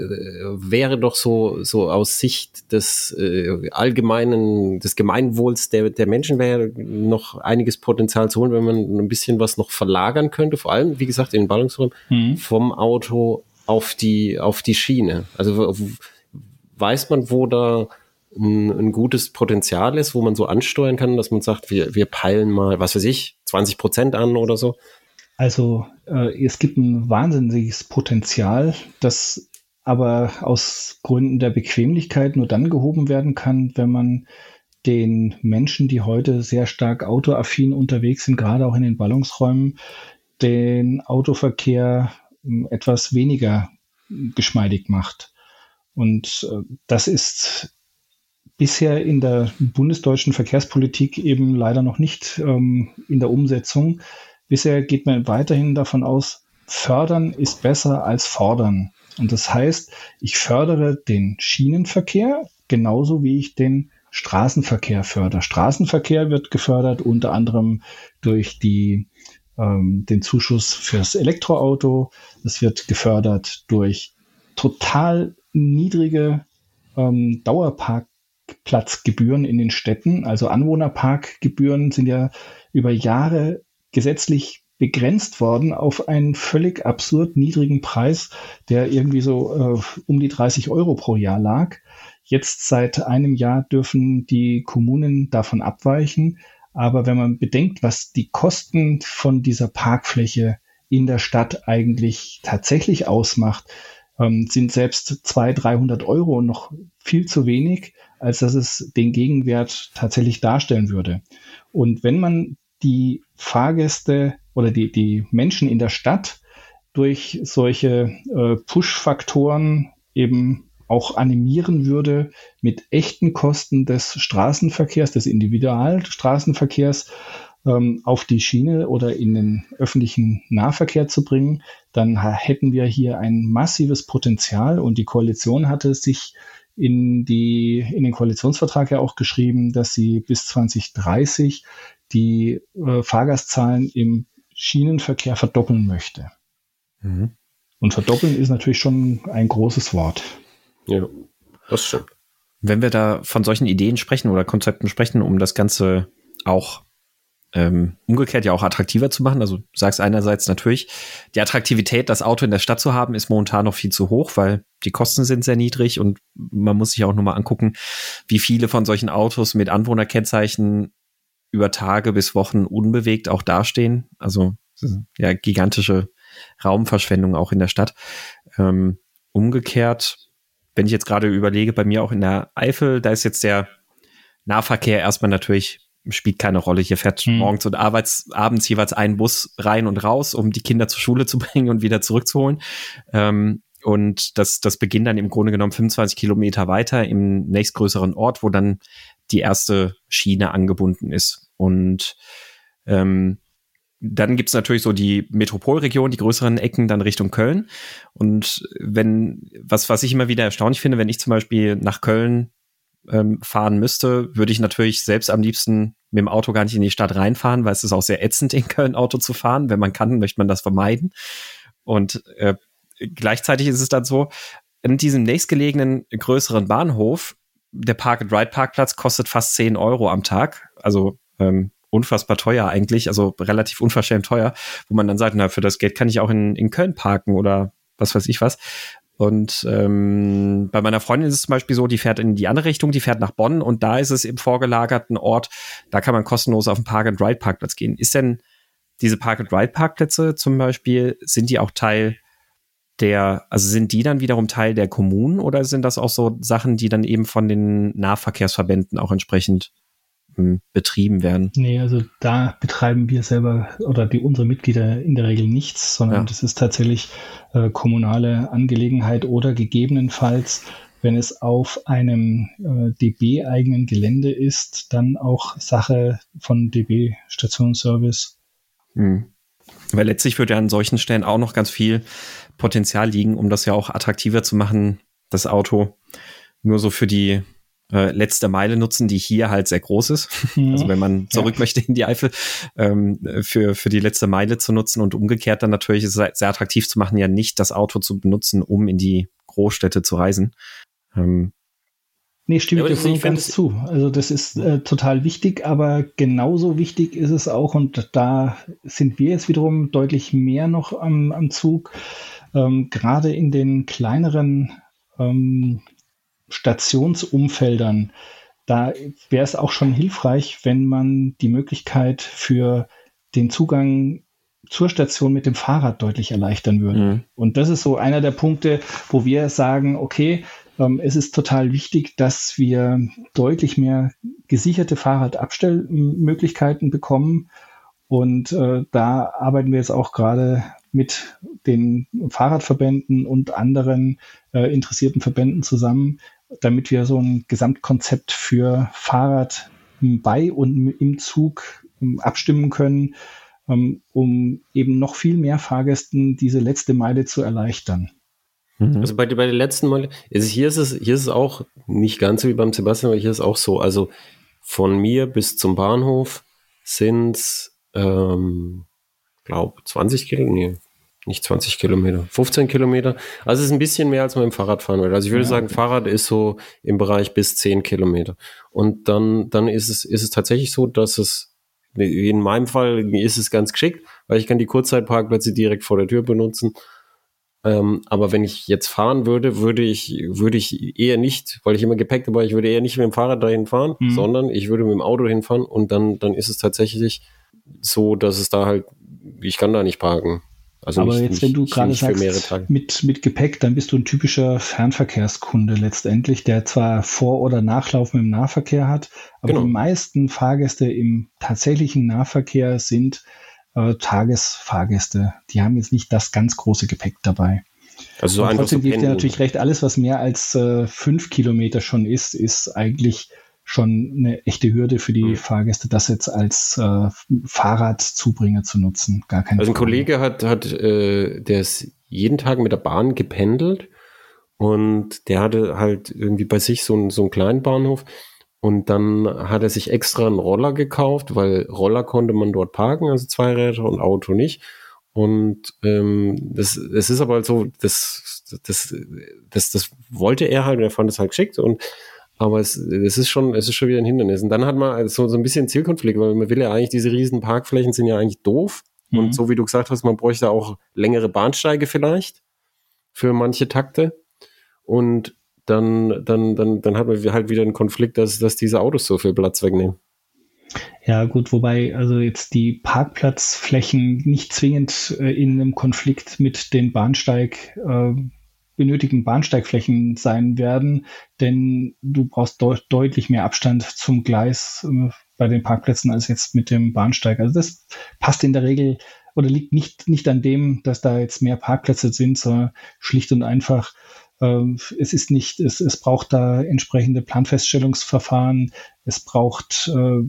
wäre doch so, so aus Sicht des äh, allgemeinen, des Gemeinwohls der, der Menschen wäre noch einiges Potenzial zu holen, wenn man ein bisschen was noch verlagern könnte, vor allem, wie gesagt, in den Ballungsräumen, mhm. vom Auto auf die, auf die Schiene. Also weiß man, wo da ein, ein gutes Potenzial ist, wo man so ansteuern kann, dass man sagt, wir, wir peilen mal, was weiß ich, 20 Prozent an oder so. Also äh, es gibt ein wahnsinniges Potenzial, das aber aus Gründen der Bequemlichkeit nur dann gehoben werden kann, wenn man den Menschen, die heute sehr stark autoaffin unterwegs sind, gerade auch in den Ballungsräumen, den Autoverkehr hm, etwas weniger geschmeidig macht. Und äh, das ist bisher in der bundesdeutschen Verkehrspolitik eben leider noch nicht ähm, in der Umsetzung. Bisher geht man weiterhin davon aus, fördern ist besser als fordern. Und das heißt, ich fördere den Schienenverkehr genauso wie ich den Straßenverkehr fördere. Straßenverkehr wird gefördert unter anderem durch die, ähm, den Zuschuss fürs Elektroauto. Es wird gefördert durch total niedrige ähm, Dauerparkplatzgebühren in den Städten. Also Anwohnerparkgebühren sind ja über Jahre gesetzlich begrenzt worden auf einen völlig absurd niedrigen Preis, der irgendwie so äh, um die 30 Euro pro Jahr lag. Jetzt seit einem Jahr dürfen die Kommunen davon abweichen. Aber wenn man bedenkt, was die Kosten von dieser Parkfläche in der Stadt eigentlich tatsächlich ausmacht, ähm, sind selbst 200, 300 Euro noch viel zu wenig, als dass es den Gegenwert tatsächlich darstellen würde. Und wenn man die Fahrgäste oder die, die Menschen in der Stadt durch solche äh, Push-Faktoren eben auch animieren würde, mit echten Kosten des Straßenverkehrs, des Individualstraßenverkehrs ähm, auf die Schiene oder in den öffentlichen Nahverkehr zu bringen, dann hätten wir hier ein massives Potenzial und die Koalition hatte sich in, die, in den Koalitionsvertrag ja auch geschrieben, dass sie bis 2030 die äh, Fahrgastzahlen im Schienenverkehr verdoppeln möchte. Mhm. Und verdoppeln ist natürlich schon ein großes Wort. Ja, das stimmt. Wenn wir da von solchen Ideen sprechen oder Konzepten sprechen, um das Ganze auch ähm, umgekehrt ja auch attraktiver zu machen. Also du sagst einerseits natürlich, die Attraktivität, das Auto in der Stadt zu haben, ist momentan noch viel zu hoch, weil die Kosten sind sehr niedrig und man muss sich auch nur mal angucken, wie viele von solchen Autos mit Anwohnerkennzeichen über Tage bis Wochen unbewegt auch dastehen. Also ja, gigantische Raumverschwendung auch in der Stadt. Ähm, umgekehrt, wenn ich jetzt gerade überlege, bei mir auch in der Eifel, da ist jetzt der Nahverkehr erstmal natürlich spielt keine Rolle. Hier fährt hm. morgens und abends, abends jeweils ein Bus rein und raus, um die Kinder zur Schule zu bringen und wieder zurückzuholen. Ähm, und das, das beginnt dann im Grunde genommen 25 Kilometer weiter im nächstgrößeren Ort, wo dann die erste Schiene angebunden ist. Und ähm, dann gibt's natürlich so die Metropolregion, die größeren Ecken dann Richtung Köln. Und wenn, was, was ich immer wieder erstaunlich finde, wenn ich zum Beispiel nach Köln ähm, fahren müsste, würde ich natürlich selbst am liebsten mit dem Auto gar nicht in die Stadt reinfahren, weil es ist auch sehr ätzend, in Köln Auto zu fahren. Wenn man kann, möchte man das vermeiden. Und äh, gleichzeitig ist es dann so, in diesem nächstgelegenen größeren Bahnhof, der Park-and-Ride-Parkplatz kostet fast 10 Euro am Tag. Also ähm, unfassbar teuer eigentlich, also relativ unverschämt teuer, wo man dann sagt, na, für das Geld kann ich auch in, in Köln parken oder was weiß ich was. Und ähm, bei meiner Freundin ist es zum Beispiel so, die fährt in die andere Richtung, die fährt nach Bonn und da ist es im vorgelagerten Ort, da kann man kostenlos auf den Park-and-Ride-Parkplatz gehen. Ist denn diese Park-and-Ride-Parkplätze zum Beispiel, sind die auch Teil der, also sind die dann wiederum Teil der Kommunen oder sind das auch so Sachen, die dann eben von den Nahverkehrsverbänden auch entsprechend hm, betrieben werden? Nee, also da betreiben wir selber oder die unsere Mitglieder in der Regel nichts, sondern ja. das ist tatsächlich äh, kommunale Angelegenheit oder gegebenenfalls, wenn es auf einem äh, DB-eigenen Gelände ist, dann auch Sache von DB Stationsservice. Hm. Weil letztlich wird ja an solchen Stellen auch noch ganz viel Potenzial liegen, um das ja auch attraktiver zu machen, das Auto nur so für die äh, letzte Meile nutzen, die hier halt sehr groß ist. Mhm. Also wenn man zurück ja. möchte in die Eifel, ähm, für, für die letzte Meile zu nutzen und umgekehrt dann natürlich ist es sehr attraktiv zu machen, ja nicht das Auto zu benutzen, um in die Großstädte zu reisen. Ähm, Nee, stimme ja, ich dir ganz zu. Also das ist äh, total wichtig, aber genauso wichtig ist es auch, und da sind wir jetzt wiederum deutlich mehr noch am, am Zug, ähm, gerade in den kleineren ähm, Stationsumfeldern, da wäre es auch schon hilfreich, wenn man die Möglichkeit für den Zugang zur Station mit dem Fahrrad deutlich erleichtern würde. Mhm. Und das ist so einer der Punkte, wo wir sagen, okay, es ist total wichtig, dass wir deutlich mehr gesicherte Fahrradabstellmöglichkeiten bekommen. Und äh, da arbeiten wir jetzt auch gerade mit den Fahrradverbänden und anderen äh, interessierten Verbänden zusammen, damit wir so ein Gesamtkonzept für Fahrrad bei und im Zug ähm, abstimmen können, ähm, um eben noch viel mehr Fahrgästen diese letzte Meile zu erleichtern. Mhm. Also bei, bei der letzten Meile, also hier ist es, hier ist es auch nicht ganz so wie beim Sebastian, aber hier ist es auch so. Also von mir bis zum Bahnhof sind es, ähm, glaube 20 Kilometer, nee, nicht 20 Kilometer, 15 Kilometer. Also es ist ein bisschen mehr, als man im Fahrrad fahren würde. Also ich würde ja, sagen, Fahrrad ist so im Bereich bis 10 Kilometer. Und dann, dann ist es, ist es tatsächlich so, dass es, in meinem Fall ist es ganz geschickt, weil ich kann die Kurzzeitparkplätze direkt vor der Tür benutzen. Ähm, aber wenn ich jetzt fahren würde, würde ich, würde ich eher nicht, weil ich immer Gepäck dabei, ich würde eher nicht mit dem Fahrrad dahin fahren, mhm. sondern ich würde mit dem Auto hinfahren und dann, dann ist es tatsächlich so, dass es da halt, ich kann da nicht parken. Also Aber nicht, jetzt, wenn du gerade sagst, mit, mit Gepäck, dann bist du ein typischer Fernverkehrskunde letztendlich, der zwar Vor- oder Nachlauf mit dem Nahverkehr hat, aber genau. die meisten Fahrgäste im tatsächlichen Nahverkehr sind äh, Tagesfahrgäste. Die haben jetzt nicht das ganz große Gepäck dabei. Also so trotzdem gebe ich dir natürlich recht, alles, was mehr als äh, fünf Kilometer schon ist, ist eigentlich schon eine echte Hürde für die mhm. Fahrgäste, das jetzt als äh, Fahrradzubringer zu nutzen. Gar keine Also ein Frage. Kollege hat, hat äh, der ist jeden Tag mit der Bahn gependelt und der hatte halt irgendwie bei sich so, ein, so einen kleinen Bahnhof und dann hat er sich extra einen Roller gekauft, weil Roller konnte man dort parken, also Zweiräder und Auto nicht. Und ähm, das, das ist aber halt so, das, das, das, das wollte er halt und er fand es halt geschickt und aber es, es ist schon, es ist schon wieder ein Hindernis. Und dann hat man so, so ein bisschen Zielkonflikt, weil man will ja eigentlich, diese riesen Parkflächen sind ja eigentlich doof. Mhm. Und so wie du gesagt hast, man bräuchte auch längere Bahnsteige vielleicht für manche Takte. Und dann, dann, dann, dann hat man halt wieder einen Konflikt, dass, dass diese Autos so viel Platz wegnehmen. Ja, gut, wobei also jetzt die Parkplatzflächen nicht zwingend äh, in einem Konflikt mit den Bahnsteig äh, benötigten Bahnsteigflächen sein werden, denn du brauchst de deutlich mehr Abstand zum Gleis äh, bei den Parkplätzen als jetzt mit dem Bahnsteig. Also das passt in der Regel oder liegt nicht, nicht an dem, dass da jetzt mehr Parkplätze sind, sondern schlicht und einfach es ist nicht, es, es braucht da entsprechende Planfeststellungsverfahren. Es braucht äh,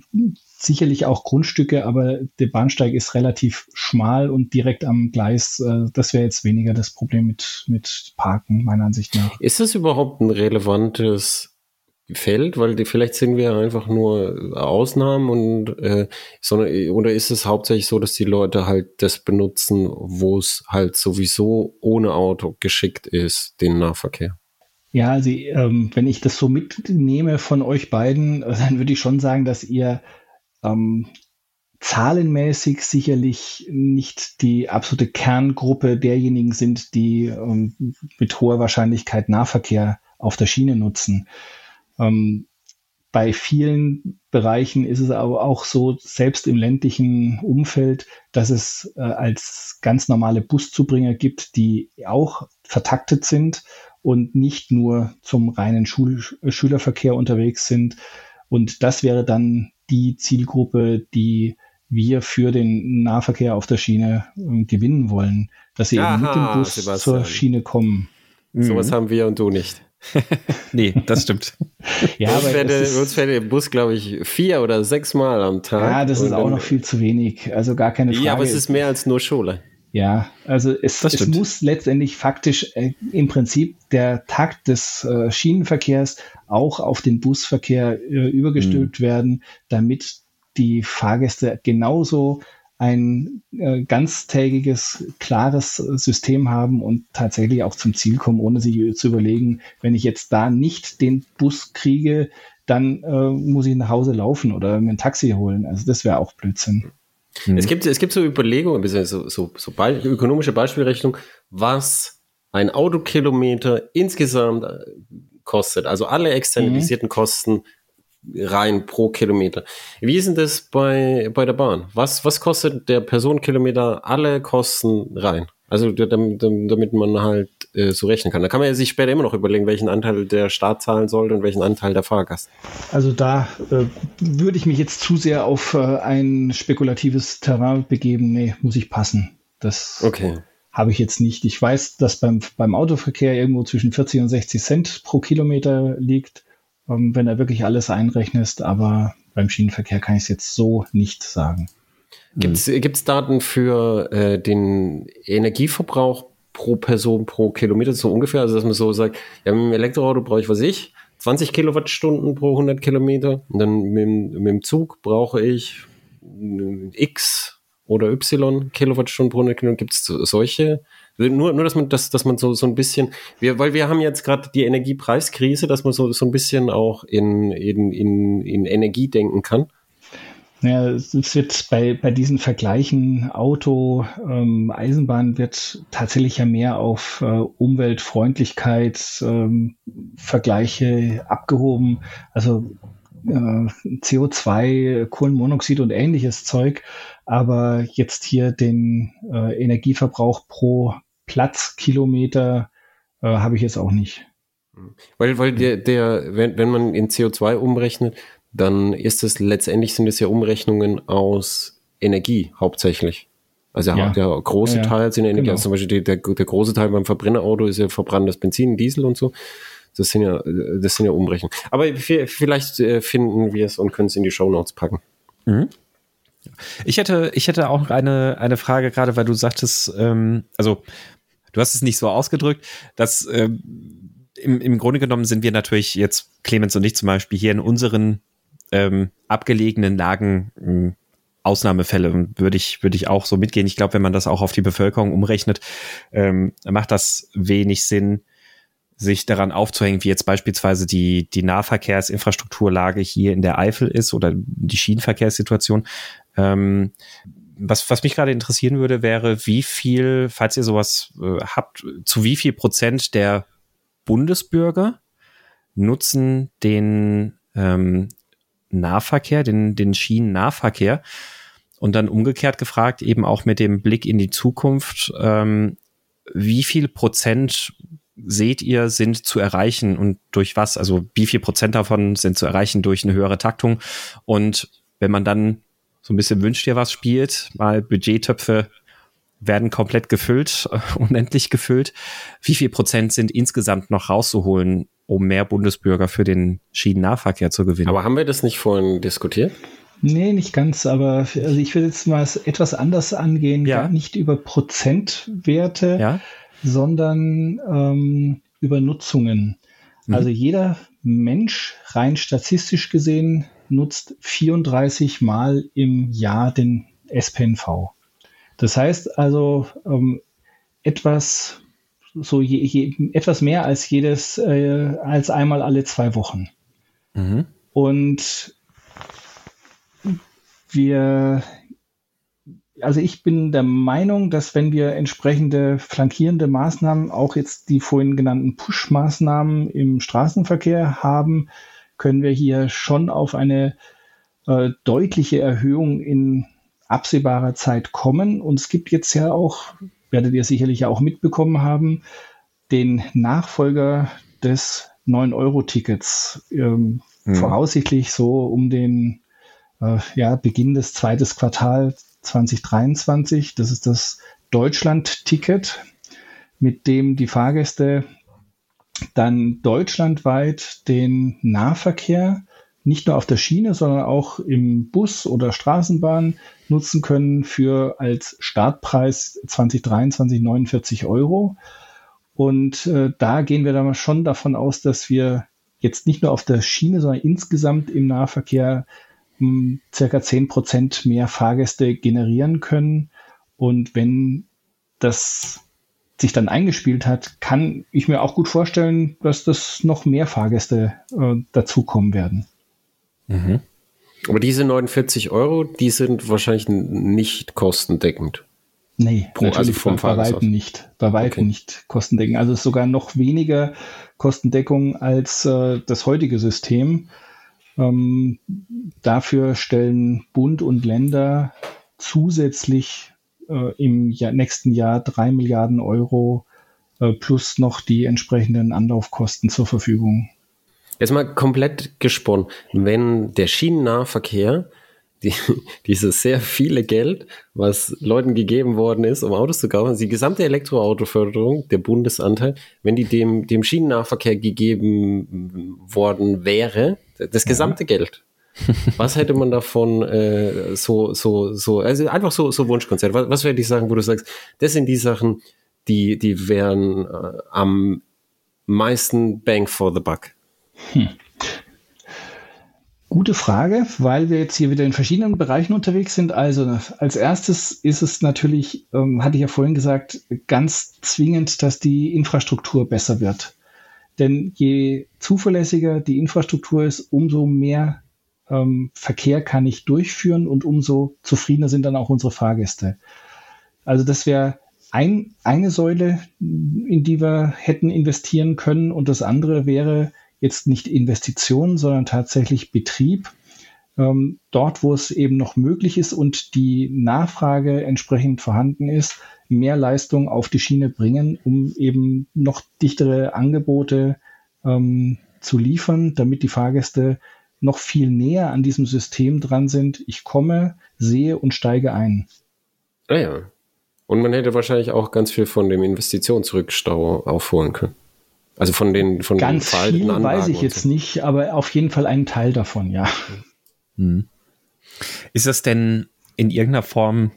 sicherlich auch Grundstücke, aber der Bahnsteig ist relativ schmal und direkt am Gleis. Äh, das wäre jetzt weniger das Problem mit, mit Parken, meiner Ansicht nach. Ist das überhaupt ein relevantes fällt, weil die, vielleicht sind wir einfach nur Ausnahmen und äh, sondern oder ist es hauptsächlich so, dass die Leute halt das benutzen, wo es halt sowieso ohne Auto geschickt ist, den Nahverkehr? Ja, also ähm, wenn ich das so mitnehme von euch beiden, dann würde ich schon sagen, dass ihr ähm, zahlenmäßig sicherlich nicht die absolute Kerngruppe derjenigen sind, die ähm, mit hoher Wahrscheinlichkeit Nahverkehr auf der Schiene nutzen. Ähm, bei vielen Bereichen ist es aber auch so, selbst im ländlichen Umfeld, dass es äh, als ganz normale Buszubringer gibt, die auch vertaktet sind und nicht nur zum reinen Schul Schülerverkehr unterwegs sind. Und das wäre dann die Zielgruppe, die wir für den Nahverkehr auf der Schiene äh, gewinnen wollen, dass sie Aha, eben mit dem Bus Sebastian. zur Schiene kommen. Sowas mhm. haben wir und du nicht. nee, das stimmt. ja, uns, fährt der, uns fährt der Bus, glaube ich, vier oder sechs Mal am Tag. Ja, das ist auch noch viel zu wenig. Also gar keine Frage. Ja, aber es ist mehr als nur Schule. Ja, also es, es muss letztendlich faktisch äh, im Prinzip der Takt des äh, Schienenverkehrs auch auf den Busverkehr äh, übergestülpt mhm. werden, damit die Fahrgäste genauso ein äh, ganztägiges, klares System haben und tatsächlich auch zum Ziel kommen, ohne sich zu überlegen, wenn ich jetzt da nicht den Bus kriege, dann äh, muss ich nach Hause laufen oder mir ein Taxi holen. Also das wäre auch Blödsinn. Mhm. Es, gibt, es gibt so Überlegungen, so, so, so Be ökonomische Beispielrechnung, was ein Autokilometer insgesamt äh, kostet. Also alle externalisierten mhm. Kosten rein pro Kilometer. Wie ist denn das bei, bei der Bahn? Was, was kostet der Personenkilometer alle Kosten rein? Also damit, damit man halt äh, so rechnen kann. Da kann man ja sich später immer noch überlegen, welchen Anteil der Staat zahlen sollte und welchen Anteil der Fahrgast. Also da äh, würde ich mich jetzt zu sehr auf äh, ein spekulatives Terrain begeben. Nee, muss ich passen. Das okay. habe ich jetzt nicht. Ich weiß, dass beim, beim Autoverkehr irgendwo zwischen 40 und 60 Cent pro Kilometer liegt ähm, wenn er wirklich alles einrechnest, aber beim Schienenverkehr kann ich es jetzt so nicht sagen. Gibt es Daten für äh, den Energieverbrauch pro Person pro Kilometer so ungefähr? Also dass man so sagt, ja, mit dem Elektroauto brauche ich, was ich, 20 Kilowattstunden pro 100 Kilometer und dann mit, mit dem Zug brauche ich X oder Y Kilowattstunden pro 100 Kilometer. Gibt es solche nur, nur dass man, dass, dass man so, so ein bisschen, wir, weil wir haben jetzt gerade die Energiepreiskrise, dass man so, so ein bisschen auch in, in, in, in Energie denken kann. Ja, es wird bei, bei diesen Vergleichen Auto, ähm, Eisenbahn wird tatsächlich ja mehr auf äh, Umweltfreundlichkeit ähm, Vergleiche abgehoben. Also äh, CO2, Kohlenmonoxid und ähnliches Zeug. Aber jetzt hier den äh, Energieverbrauch pro Platzkilometer äh, habe ich jetzt auch nicht. Weil, weil der, der, wenn, wenn man in CO2 umrechnet, dann ist es letztendlich sind es ja Umrechnungen aus Energie hauptsächlich. Also ja. der große ja, Teil sind Energie. Genau. Also zum Beispiel der, der große Teil beim Verbrennerauto ist ja verbranntes Benzin, Diesel und so. Das sind ja, das sind ja Umrechnungen. Aber vielleicht äh, finden wir es und können es in die Show Notes packen. Mhm. Ich hätte, ich hätte auch eine, eine Frage, gerade weil du sagtest, ähm, also du hast es nicht so ausgedrückt, dass ähm, im, im Grunde genommen sind wir natürlich jetzt, Clemens und ich zum Beispiel, hier in unseren ähm, abgelegenen Lagen ähm, Ausnahmefälle würde ich, würde ich auch so mitgehen. Ich glaube, wenn man das auch auf die Bevölkerung umrechnet, ähm, macht das wenig Sinn, sich daran aufzuhängen, wie jetzt beispielsweise die, die Nahverkehrsinfrastrukturlage hier in der Eifel ist oder die Schienenverkehrssituation. Ähm, was, was mich gerade interessieren würde, wäre, wie viel, falls ihr sowas äh, habt, zu wie viel Prozent der Bundesbürger nutzen den ähm, Nahverkehr, den, den Schienennahverkehr? Und dann umgekehrt gefragt, eben auch mit dem Blick in die Zukunft, ähm, wie viel Prozent seht ihr, sind zu erreichen und durch was? Also wie viel Prozent davon sind zu erreichen durch eine höhere Taktung? Und wenn man dann so ein bisschen wünscht ihr was spielt, mal Budgettöpfe werden komplett gefüllt, unendlich gefüllt. Wie viel Prozent sind insgesamt noch rauszuholen, um mehr Bundesbürger für den Schienennahverkehr zu gewinnen? Aber haben wir das nicht vorhin diskutiert? Nee, nicht ganz, aber also ich will jetzt mal etwas anders angehen, ja. gar nicht über Prozentwerte, ja sondern ähm, über Nutzungen. Mhm. Also jeder Mensch rein statistisch gesehen nutzt 34 Mal im Jahr den SPNV. Das heißt also ähm, etwas so je, je, etwas mehr als jedes äh, als einmal alle zwei Wochen. Mhm. Und wir also ich bin der Meinung, dass wenn wir entsprechende flankierende Maßnahmen, auch jetzt die vorhin genannten Push-Maßnahmen im Straßenverkehr haben, können wir hier schon auf eine äh, deutliche Erhöhung in absehbarer Zeit kommen. Und es gibt jetzt ja auch, werdet ihr sicherlich auch mitbekommen haben, den Nachfolger des 9-Euro-Tickets, ähm, mhm. voraussichtlich so um den äh, ja, Beginn des zweiten Quartals 2023. Das ist das Deutschland-Ticket, mit dem die Fahrgäste dann deutschlandweit den Nahverkehr nicht nur auf der Schiene, sondern auch im Bus oder Straßenbahn nutzen können für als Startpreis 2023 49 Euro. Und äh, da gehen wir dann schon davon aus, dass wir jetzt nicht nur auf der Schiene, sondern insgesamt im Nahverkehr circa 10 Prozent mehr Fahrgäste generieren können. Und wenn das sich dann eingespielt hat, kann ich mir auch gut vorstellen, dass das noch mehr Fahrgäste äh, dazukommen werden. Mhm. Aber diese 49 Euro, die sind wahrscheinlich nicht kostendeckend. Nee, Pro, also vom bei, bei weitem nicht. Bei weitem okay. nicht kostendeckend. Also sogar noch weniger Kostendeckung als äh, das heutige System. Ähm, dafür stellen Bund und Länder zusätzlich äh, im Jahr, nächsten Jahr drei Milliarden Euro äh, plus noch die entsprechenden Anlaufkosten zur Verfügung. Jetzt mal komplett gesponnen. Wenn der Schienennahverkehr die, dieses sehr viele Geld, was Leuten gegeben worden ist, um Autos zu kaufen, die gesamte Elektroautoförderung, der Bundesanteil, wenn die dem, dem Schienennahverkehr gegeben worden wäre, das gesamte ja. Geld. Was hätte man davon äh, so, so, so, also einfach so, so Wunschkonzert. Was, was wäre die Sachen, wo du sagst, das sind die Sachen, die, die wären äh, am meisten Bang for the Buck? Hm. Gute Frage, weil wir jetzt hier wieder in verschiedenen Bereichen unterwegs sind. Also als erstes ist es natürlich, ähm, hatte ich ja vorhin gesagt, ganz zwingend, dass die Infrastruktur besser wird. Denn je zuverlässiger die Infrastruktur ist, umso mehr ähm, Verkehr kann ich durchführen und umso zufriedener sind dann auch unsere Fahrgäste. Also das wäre ein, eine Säule, in die wir hätten investieren können. Und das andere wäre jetzt nicht Investitionen, sondern tatsächlich Betrieb. Ähm, dort, wo es eben noch möglich ist und die Nachfrage entsprechend vorhanden ist, mehr Leistung auf die Schiene bringen, um eben noch dichtere Angebote ähm, zu liefern, damit die Fahrgäste noch viel näher an diesem System dran sind. Ich komme, sehe und steige ein. Ah ja. Und man hätte wahrscheinlich auch ganz viel von dem Investitionsrückstau aufholen können. Also von den von ganz den viel Anlagen weiß ich jetzt so. nicht, aber auf jeden Fall einen Teil davon, ja. Hm. Ist das denn in irgendeiner Form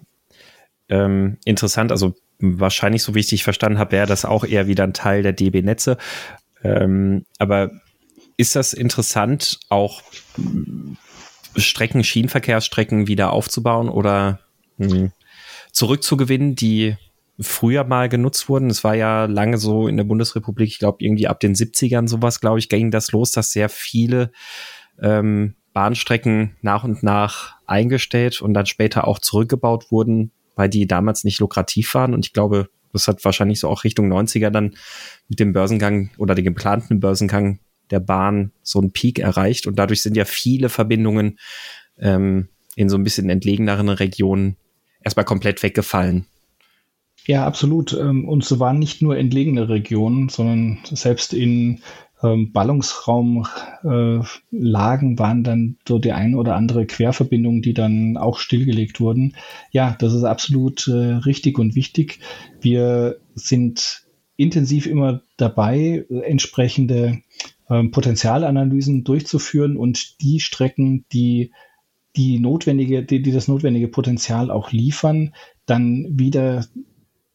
ähm, interessant. Also wahrscheinlich, so wie ich dich verstanden habe, wäre das auch eher wieder ein Teil der DB-Netze. Ähm, aber ist das interessant, auch Strecken, Schienenverkehrsstrecken wieder aufzubauen oder hm, zurückzugewinnen, die früher mal genutzt wurden. Es war ja lange so in der Bundesrepublik, ich glaube irgendwie ab den 70ern sowas, glaube ich, ging das los, dass sehr viele ähm, Bahnstrecken nach und nach eingestellt und dann später auch zurückgebaut wurden, weil die damals nicht lukrativ waren. Und ich glaube, das hat wahrscheinlich so auch Richtung 90er dann mit dem Börsengang oder dem geplanten Börsengang der Bahn so einen Peak erreicht. Und dadurch sind ja viele Verbindungen ähm, in so ein bisschen entlegeneren Regionen erstmal komplett weggefallen. Ja, absolut. Ähm, und so waren nicht nur entlegene Regionen, sondern selbst in ähm, Ballungsraumlagen äh, waren dann so die ein oder andere Querverbindung, die dann auch stillgelegt wurden. Ja, das ist absolut äh, richtig und wichtig. Wir sind intensiv immer dabei, entsprechende ähm, Potenzialanalysen durchzuführen und die Strecken, die die die, die das notwendige Potenzial auch liefern, dann wieder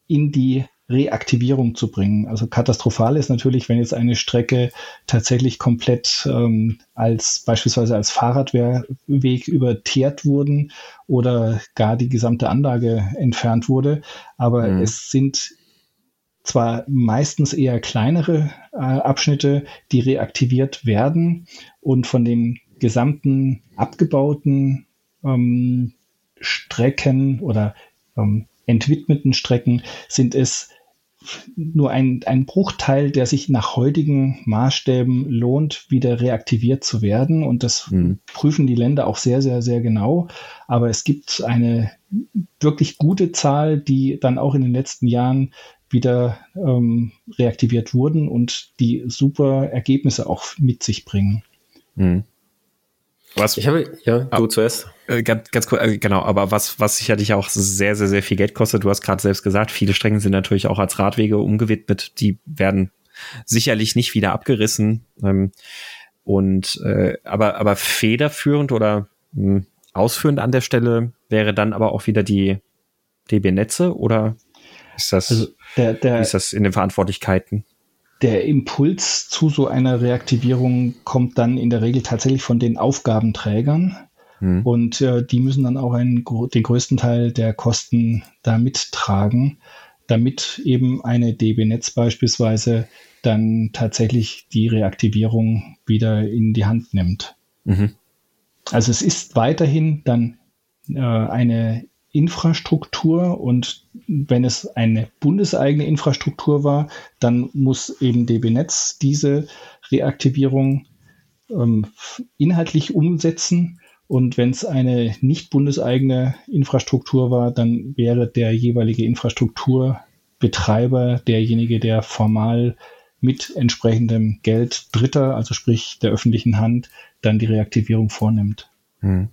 in die Reaktivierung zu bringen. Also katastrophal ist natürlich, wenn jetzt eine Strecke tatsächlich komplett ähm, als beispielsweise als Fahrradweg überteert wurden oder gar die gesamte Anlage entfernt wurde. Aber mhm. es sind zwar meistens eher kleinere äh, Abschnitte, die reaktiviert werden und von den gesamten abgebauten ähm, Strecken oder ähm, entwidmeten Strecken sind es nur ein, ein Bruchteil, der sich nach heutigen Maßstäben lohnt, wieder reaktiviert zu werden. Und das mhm. prüfen die Länder auch sehr, sehr, sehr genau. Aber es gibt eine wirklich gute Zahl, die dann auch in den letzten Jahren wieder ähm, reaktiviert wurden und die super Ergebnisse auch mit sich bringen. Mhm. Was? Ich habe, ja, du ah, zuerst. Äh, ganz, ganz kurz, äh, genau, aber was, was sicherlich auch sehr, sehr, sehr viel Geld kostet, du hast gerade selbst gesagt, viele Strecken sind natürlich auch als Radwege umgewidmet, die werden sicherlich nicht wieder abgerissen. Ähm, und äh, aber, aber federführend oder mh, hm, ausführend an der Stelle wäre dann aber auch wieder die DB Netze oder ist das, also der, der, ist das in den Verantwortlichkeiten? der Impuls zu so einer Reaktivierung kommt dann in der Regel tatsächlich von den Aufgabenträgern. Mhm. Und äh, die müssen dann auch einen, den größten Teil der Kosten da mittragen, damit eben eine DB Netz beispielsweise dann tatsächlich die Reaktivierung wieder in die Hand nimmt. Mhm. Also es ist weiterhin dann äh, eine Infrastruktur und wenn es eine bundeseigene Infrastruktur war, dann muss eben DB Netz diese Reaktivierung ähm, inhaltlich umsetzen. Und wenn es eine nicht bundeseigene Infrastruktur war, dann wäre der jeweilige Infrastrukturbetreiber derjenige, der formal mit entsprechendem Geld Dritter, also sprich der öffentlichen Hand, dann die Reaktivierung vornimmt. Hm.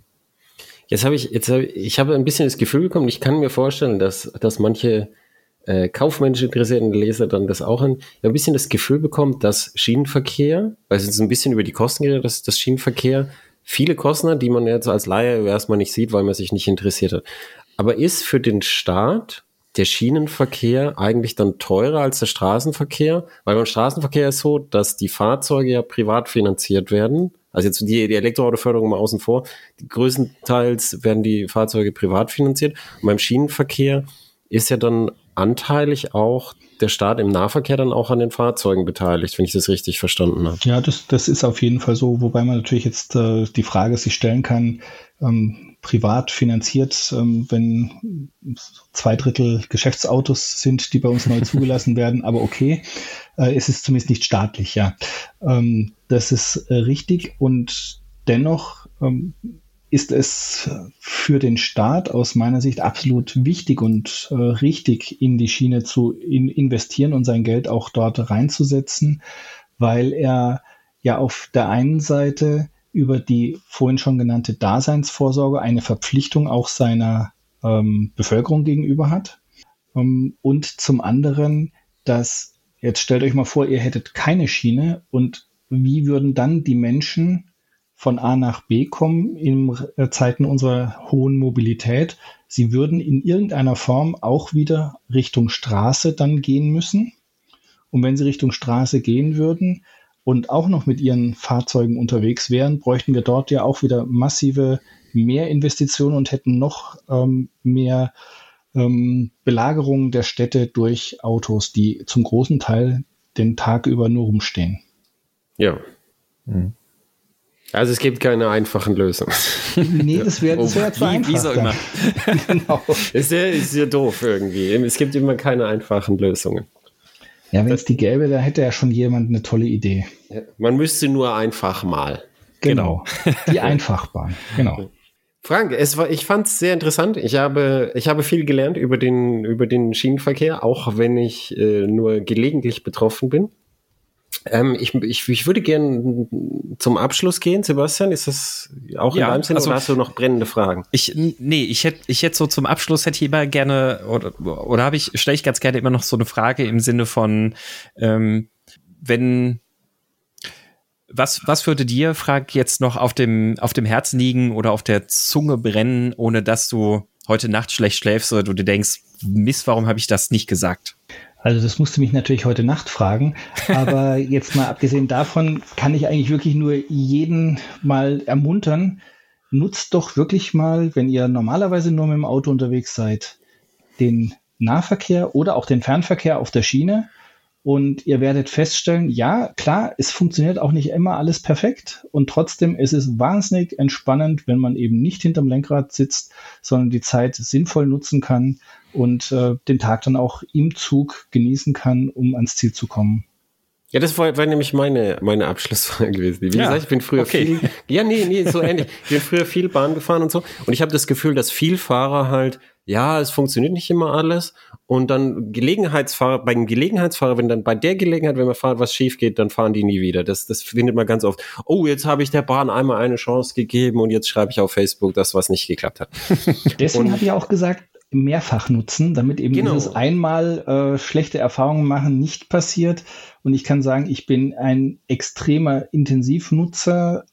Jetzt habe ich, jetzt habe ich, ich habe ein bisschen das Gefühl bekommen, ich kann mir vorstellen, dass, dass manche äh, kaufmännisch interessierten Leser dann das auch ein, ein bisschen das Gefühl bekommt, dass Schienenverkehr, weil es jetzt ein bisschen über die Kosten geht, dass das Schienenverkehr viele Kosten hat, die man jetzt als Laie erstmal nicht sieht, weil man sich nicht interessiert hat. Aber ist für den Staat der Schienenverkehr eigentlich dann teurer als der Straßenverkehr? Weil beim Straßenverkehr ist so, dass die Fahrzeuge ja privat finanziert werden also jetzt die, die Elektroautoförderung mal außen vor. Größtenteils werden die Fahrzeuge privat finanziert. Und beim Schienenverkehr ist ja dann anteilig auch der Staat im Nahverkehr dann auch an den Fahrzeugen beteiligt, wenn ich das richtig verstanden habe. Ja, das, das ist auf jeden Fall so, wobei man natürlich jetzt äh, die Frage sich stellen kann, ähm, privat finanziert, ähm, wenn zwei Drittel Geschäftsautos sind, die bei uns neu zugelassen werden, aber okay, äh, es ist zumindest nicht staatlich, ja. Ähm, das ist äh, richtig und dennoch ähm, ist es für den Staat aus meiner Sicht absolut wichtig und äh, richtig, in die Schiene zu in investieren und sein Geld auch dort reinzusetzen, weil er ja auf der einen Seite über die vorhin schon genannte Daseinsvorsorge eine Verpflichtung auch seiner ähm, Bevölkerung gegenüber hat. Ähm, und zum anderen, dass, jetzt stellt euch mal vor, ihr hättet keine Schiene und wie würden dann die Menschen von A nach B kommen in äh, Zeiten unserer hohen Mobilität. Sie würden in irgendeiner Form auch wieder Richtung Straße dann gehen müssen. Und wenn sie Richtung Straße gehen würden und auch noch mit ihren Fahrzeugen unterwegs wären, bräuchten wir dort ja auch wieder massive Mehrinvestitionen und hätten noch ähm, mehr ähm, Belagerungen der Städte durch Autos, die zum großen Teil den Tag über nur rumstehen. Ja. Mhm. Also es gibt keine einfachen Lösungen. Nee, das wäre das wär zu einfach. Wie so immer. genau. Ist ja, ist ja doof irgendwie. Es gibt immer keine einfachen Lösungen. Ja, wenn es die gäbe, da hätte ja schon jemand eine tolle Idee. Man müsste nur einfach mal. Genau. genau. Die Einfachbahn. Genau. Frank, es war, ich fand es sehr interessant. Ich habe, ich habe viel gelernt über den, über den Schienenverkehr, auch wenn ich äh, nur gelegentlich betroffen bin. Ähm, ich, ich, ich würde gerne zum Abschluss gehen, Sebastian. Ist das auch ja, in deinem Sinne also, oder hast du noch brennende Fragen? Ich, nee, ich hätte, ich hätte so zum Abschluss hätte ich immer gerne, oder, oder habe ich, stelle ich ganz gerne immer noch so eine Frage im Sinne von, ähm, wenn, was, was würde dir, frag jetzt noch auf dem, auf dem Herzen liegen oder auf der Zunge brennen, ohne dass du heute Nacht schlecht schläfst oder du dir denkst, Mist, warum habe ich das nicht gesagt? Also das musste mich natürlich heute Nacht fragen, aber jetzt mal abgesehen davon kann ich eigentlich wirklich nur jeden mal ermuntern, nutzt doch wirklich mal, wenn ihr normalerweise nur mit dem Auto unterwegs seid, den Nahverkehr oder auch den Fernverkehr auf der Schiene und ihr werdet feststellen, ja, klar, es funktioniert auch nicht immer alles perfekt und trotzdem ist es wahnsinnig entspannend, wenn man eben nicht hinterm Lenkrad sitzt, sondern die Zeit sinnvoll nutzen kann und äh, den Tag dann auch im Zug genießen kann, um ans Ziel zu kommen. Ja, das war, war nämlich meine, meine Abschlussfrage gewesen. Wie ja, gesagt, ich bin früher okay. viel, ja, nee, nee, so ähnlich. Ich bin früher viel Bahn gefahren und so. Und ich habe das Gefühl, dass viel Fahrer halt ja, es funktioniert nicht immer alles. Und dann Gelegenheitsfahrer, bei den Gelegenheitsfahrer, wenn dann bei der Gelegenheit, wenn man fahrt, was schief geht, dann fahren die nie wieder. Das, das findet man ganz oft. Oh, jetzt habe ich der Bahn einmal eine Chance gegeben und jetzt schreibe ich auf Facebook, dass was nicht geklappt hat. Deswegen habe ich auch gesagt, mehrfach nutzen, damit eben genau. dieses einmal äh, schlechte Erfahrungen machen nicht passiert. Und ich kann sagen, ich bin ein extremer Intensivnutzer,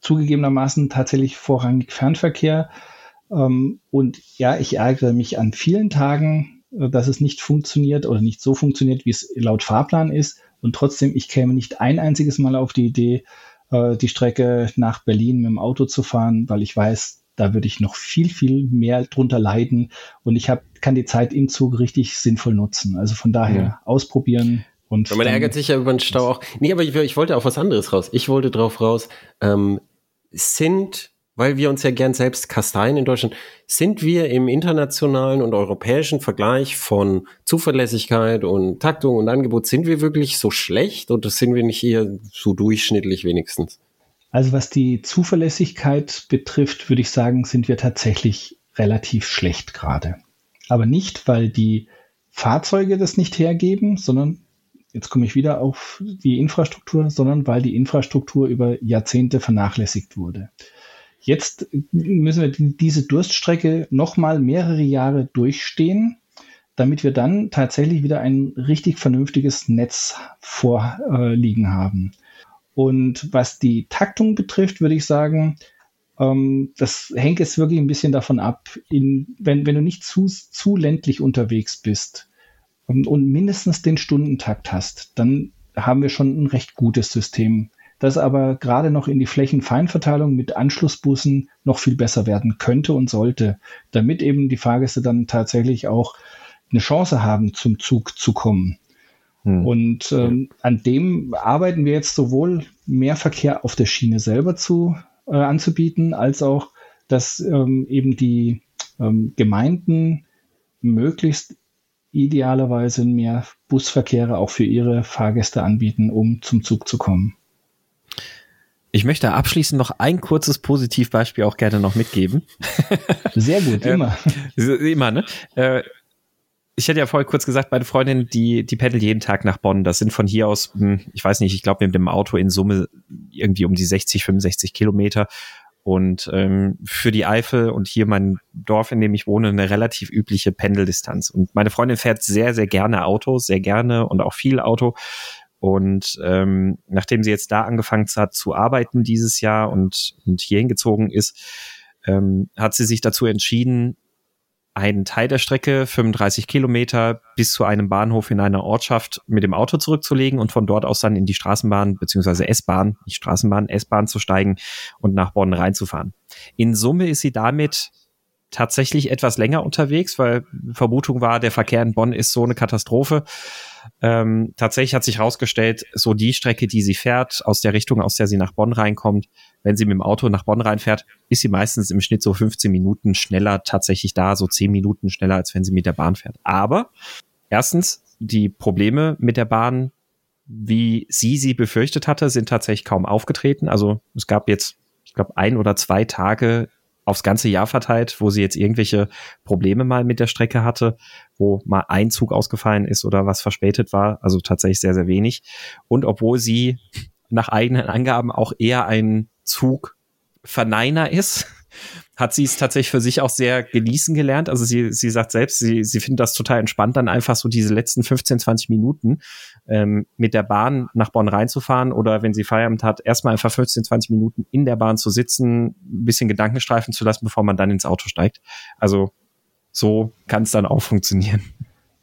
zugegebenermaßen tatsächlich vorrangig Fernverkehr ähm, und ja, ich ärgere mich an vielen Tagen, äh, dass es nicht funktioniert oder nicht so funktioniert, wie es laut Fahrplan ist. Und trotzdem, ich käme nicht ein einziges Mal auf die Idee, äh, die Strecke nach Berlin mit dem Auto zu fahren, weil ich weiß, da würde ich noch viel, viel mehr drunter leiden. Und ich hab, kann die Zeit im Zug richtig sinnvoll nutzen. Also von daher ja. ausprobieren. Und man ärgert sich ja über den Stau auch. Nee, aber ich, ich wollte auf was anderes raus. Ich wollte drauf raus, ähm, sind weil wir uns ja gern selbst kasteien in Deutschland, sind wir im internationalen und europäischen Vergleich von Zuverlässigkeit und Taktung und Angebot, sind wir wirklich so schlecht oder sind wir nicht eher so durchschnittlich wenigstens? Also was die Zuverlässigkeit betrifft, würde ich sagen, sind wir tatsächlich relativ schlecht gerade. Aber nicht, weil die Fahrzeuge das nicht hergeben, sondern jetzt komme ich wieder auf die Infrastruktur, sondern weil die Infrastruktur über Jahrzehnte vernachlässigt wurde. Jetzt müssen wir diese Durststrecke nochmal mehrere Jahre durchstehen, damit wir dann tatsächlich wieder ein richtig vernünftiges Netz vorliegen haben. Und was die Taktung betrifft, würde ich sagen, ähm, das hängt jetzt wirklich ein bisschen davon ab, in, wenn, wenn du nicht zu, zu ländlich unterwegs bist und, und mindestens den Stundentakt hast, dann haben wir schon ein recht gutes System das aber gerade noch in die Flächenfeinverteilung mit Anschlussbussen noch viel besser werden könnte und sollte, damit eben die Fahrgäste dann tatsächlich auch eine Chance haben, zum Zug zu kommen. Hm. Und ähm, an dem arbeiten wir jetzt sowohl mehr Verkehr auf der Schiene selber zu äh, anzubieten, als auch, dass ähm, eben die ähm, Gemeinden möglichst idealerweise mehr Busverkehre auch für ihre Fahrgäste anbieten, um zum Zug zu kommen. Ich möchte abschließend noch ein kurzes Positivbeispiel auch gerne noch mitgeben. Sehr gut, immer. Äh, immer, ne? Ich hatte ja vorher kurz gesagt, meine Freundin, die, die pendelt jeden Tag nach Bonn. Das sind von hier aus, hm, ich weiß nicht, ich glaube mit dem Auto in Summe irgendwie um die 60, 65 Kilometer. Und ähm, für die Eifel und hier mein Dorf, in dem ich wohne, eine relativ übliche Pendeldistanz. Und meine Freundin fährt sehr, sehr gerne Auto, sehr gerne und auch viel Auto. Und ähm, nachdem sie jetzt da angefangen hat zu arbeiten dieses Jahr und, und hier hingezogen ist, ähm, hat sie sich dazu entschieden, einen Teil der Strecke, 35 Kilometer, bis zu einem Bahnhof in einer Ortschaft mit dem Auto zurückzulegen und von dort aus dann in die Straßenbahn beziehungsweise S-Bahn, nicht Straßenbahn, S-Bahn zu steigen und nach Bonn reinzufahren. In Summe ist sie damit tatsächlich etwas länger unterwegs, weil Vermutung war, der Verkehr in Bonn ist so eine Katastrophe. Ähm, tatsächlich hat sich herausgestellt, so die Strecke, die sie fährt, aus der Richtung, aus der sie nach Bonn reinkommt, wenn sie mit dem Auto nach Bonn reinfährt, ist sie meistens im Schnitt so 15 Minuten schneller tatsächlich da, so 10 Minuten schneller, als wenn sie mit der Bahn fährt. Aber erstens, die Probleme mit der Bahn, wie sie sie befürchtet hatte, sind tatsächlich kaum aufgetreten. Also es gab jetzt, ich glaube, ein oder zwei Tage aufs ganze Jahr verteilt, wo sie jetzt irgendwelche Probleme mal mit der Strecke hatte, wo mal ein Zug ausgefallen ist oder was verspätet war. Also tatsächlich sehr, sehr wenig. Und obwohl sie nach eigenen Angaben auch eher ein Zugverneiner ist, hat sie es tatsächlich für sich auch sehr genießen gelernt. Also sie, sie sagt selbst, sie, sie findet das total entspannt, dann einfach so diese letzten 15, 20 Minuten ähm, mit der Bahn nach Bonn reinzufahren oder wenn sie Feierabend hat, erstmal einfach 15, 20 Minuten in der Bahn zu sitzen, ein bisschen Gedanken streifen zu lassen, bevor man dann ins Auto steigt. Also so kann es dann auch funktionieren.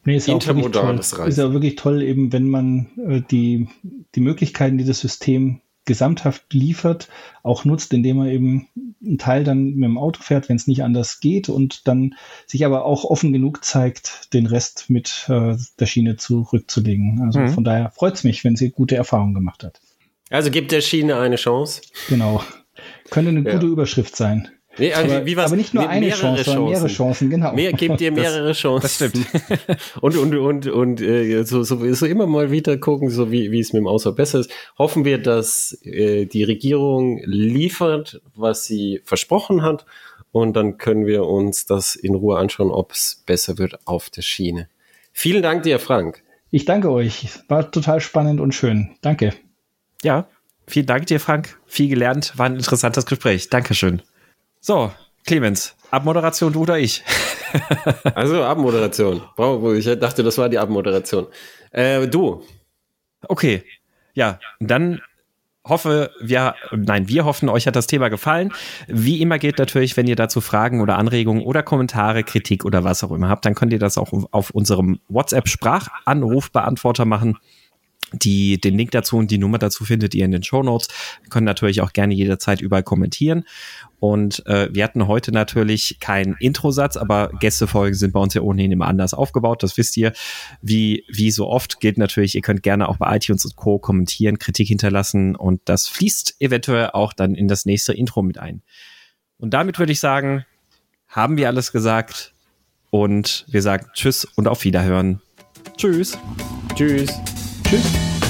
Nee, ist intermodales auch Reisen. Ist ja wirklich toll, eben wenn man äh, die, die Möglichkeiten, die das System gesamthaft liefert, auch nutzt, indem er eben einen Teil dann mit dem Auto fährt, wenn es nicht anders geht und dann sich aber auch offen genug zeigt, den Rest mit äh, der Schiene zurückzulegen. Also mhm. von daher freut es mich, wenn sie gute Erfahrungen gemacht hat. Also gibt der Schiene eine Chance. Genau. Könnte eine ja. gute Überschrift sein. Nee, also aber, wie aber nicht nur eine Chance, Chancen. sondern mehrere Chancen, genau. Mehr, gebt ihr mehrere das, Chancen. Das stimmt. und und, und, und äh, so, so, so immer mal wieder gucken, so wie, wie es mit dem Ausbau besser ist. Hoffen wir, dass äh, die Regierung liefert, was sie versprochen hat. Und dann können wir uns das in Ruhe anschauen, ob es besser wird auf der Schiene. Vielen Dank dir, Frank. Ich danke euch. War total spannend und schön. Danke. Ja, vielen Dank dir, Frank. Viel gelernt. War ein interessantes Gespräch. Dankeschön. So, Clemens, Abmoderation du oder ich? also Abmoderation. Ich dachte, das war die Abmoderation. Äh, du. Okay. Ja, dann hoffe, wir, nein, wir hoffen, euch hat das Thema gefallen. Wie immer geht natürlich, wenn ihr dazu Fragen oder Anregungen oder Kommentare, Kritik oder was auch immer habt, dann könnt ihr das auch auf unserem WhatsApp-Sprachanrufbeantworter machen. Die, den Link dazu und die Nummer dazu findet ihr in den Show Notes. Wir können natürlich auch gerne jederzeit überall kommentieren. Und äh, wir hatten heute natürlich keinen Introsatz, aber Gästefolgen sind bei uns ja ohnehin immer anders aufgebaut. Das wisst ihr. Wie, wie so oft gilt natürlich, ihr könnt gerne auch bei iTunes und Co. kommentieren, Kritik hinterlassen und das fließt eventuell auch dann in das nächste Intro mit ein. Und damit würde ich sagen, haben wir alles gesagt und wir sagen Tschüss und auf Wiederhören. Tschüss. Tschüss. Tschüss.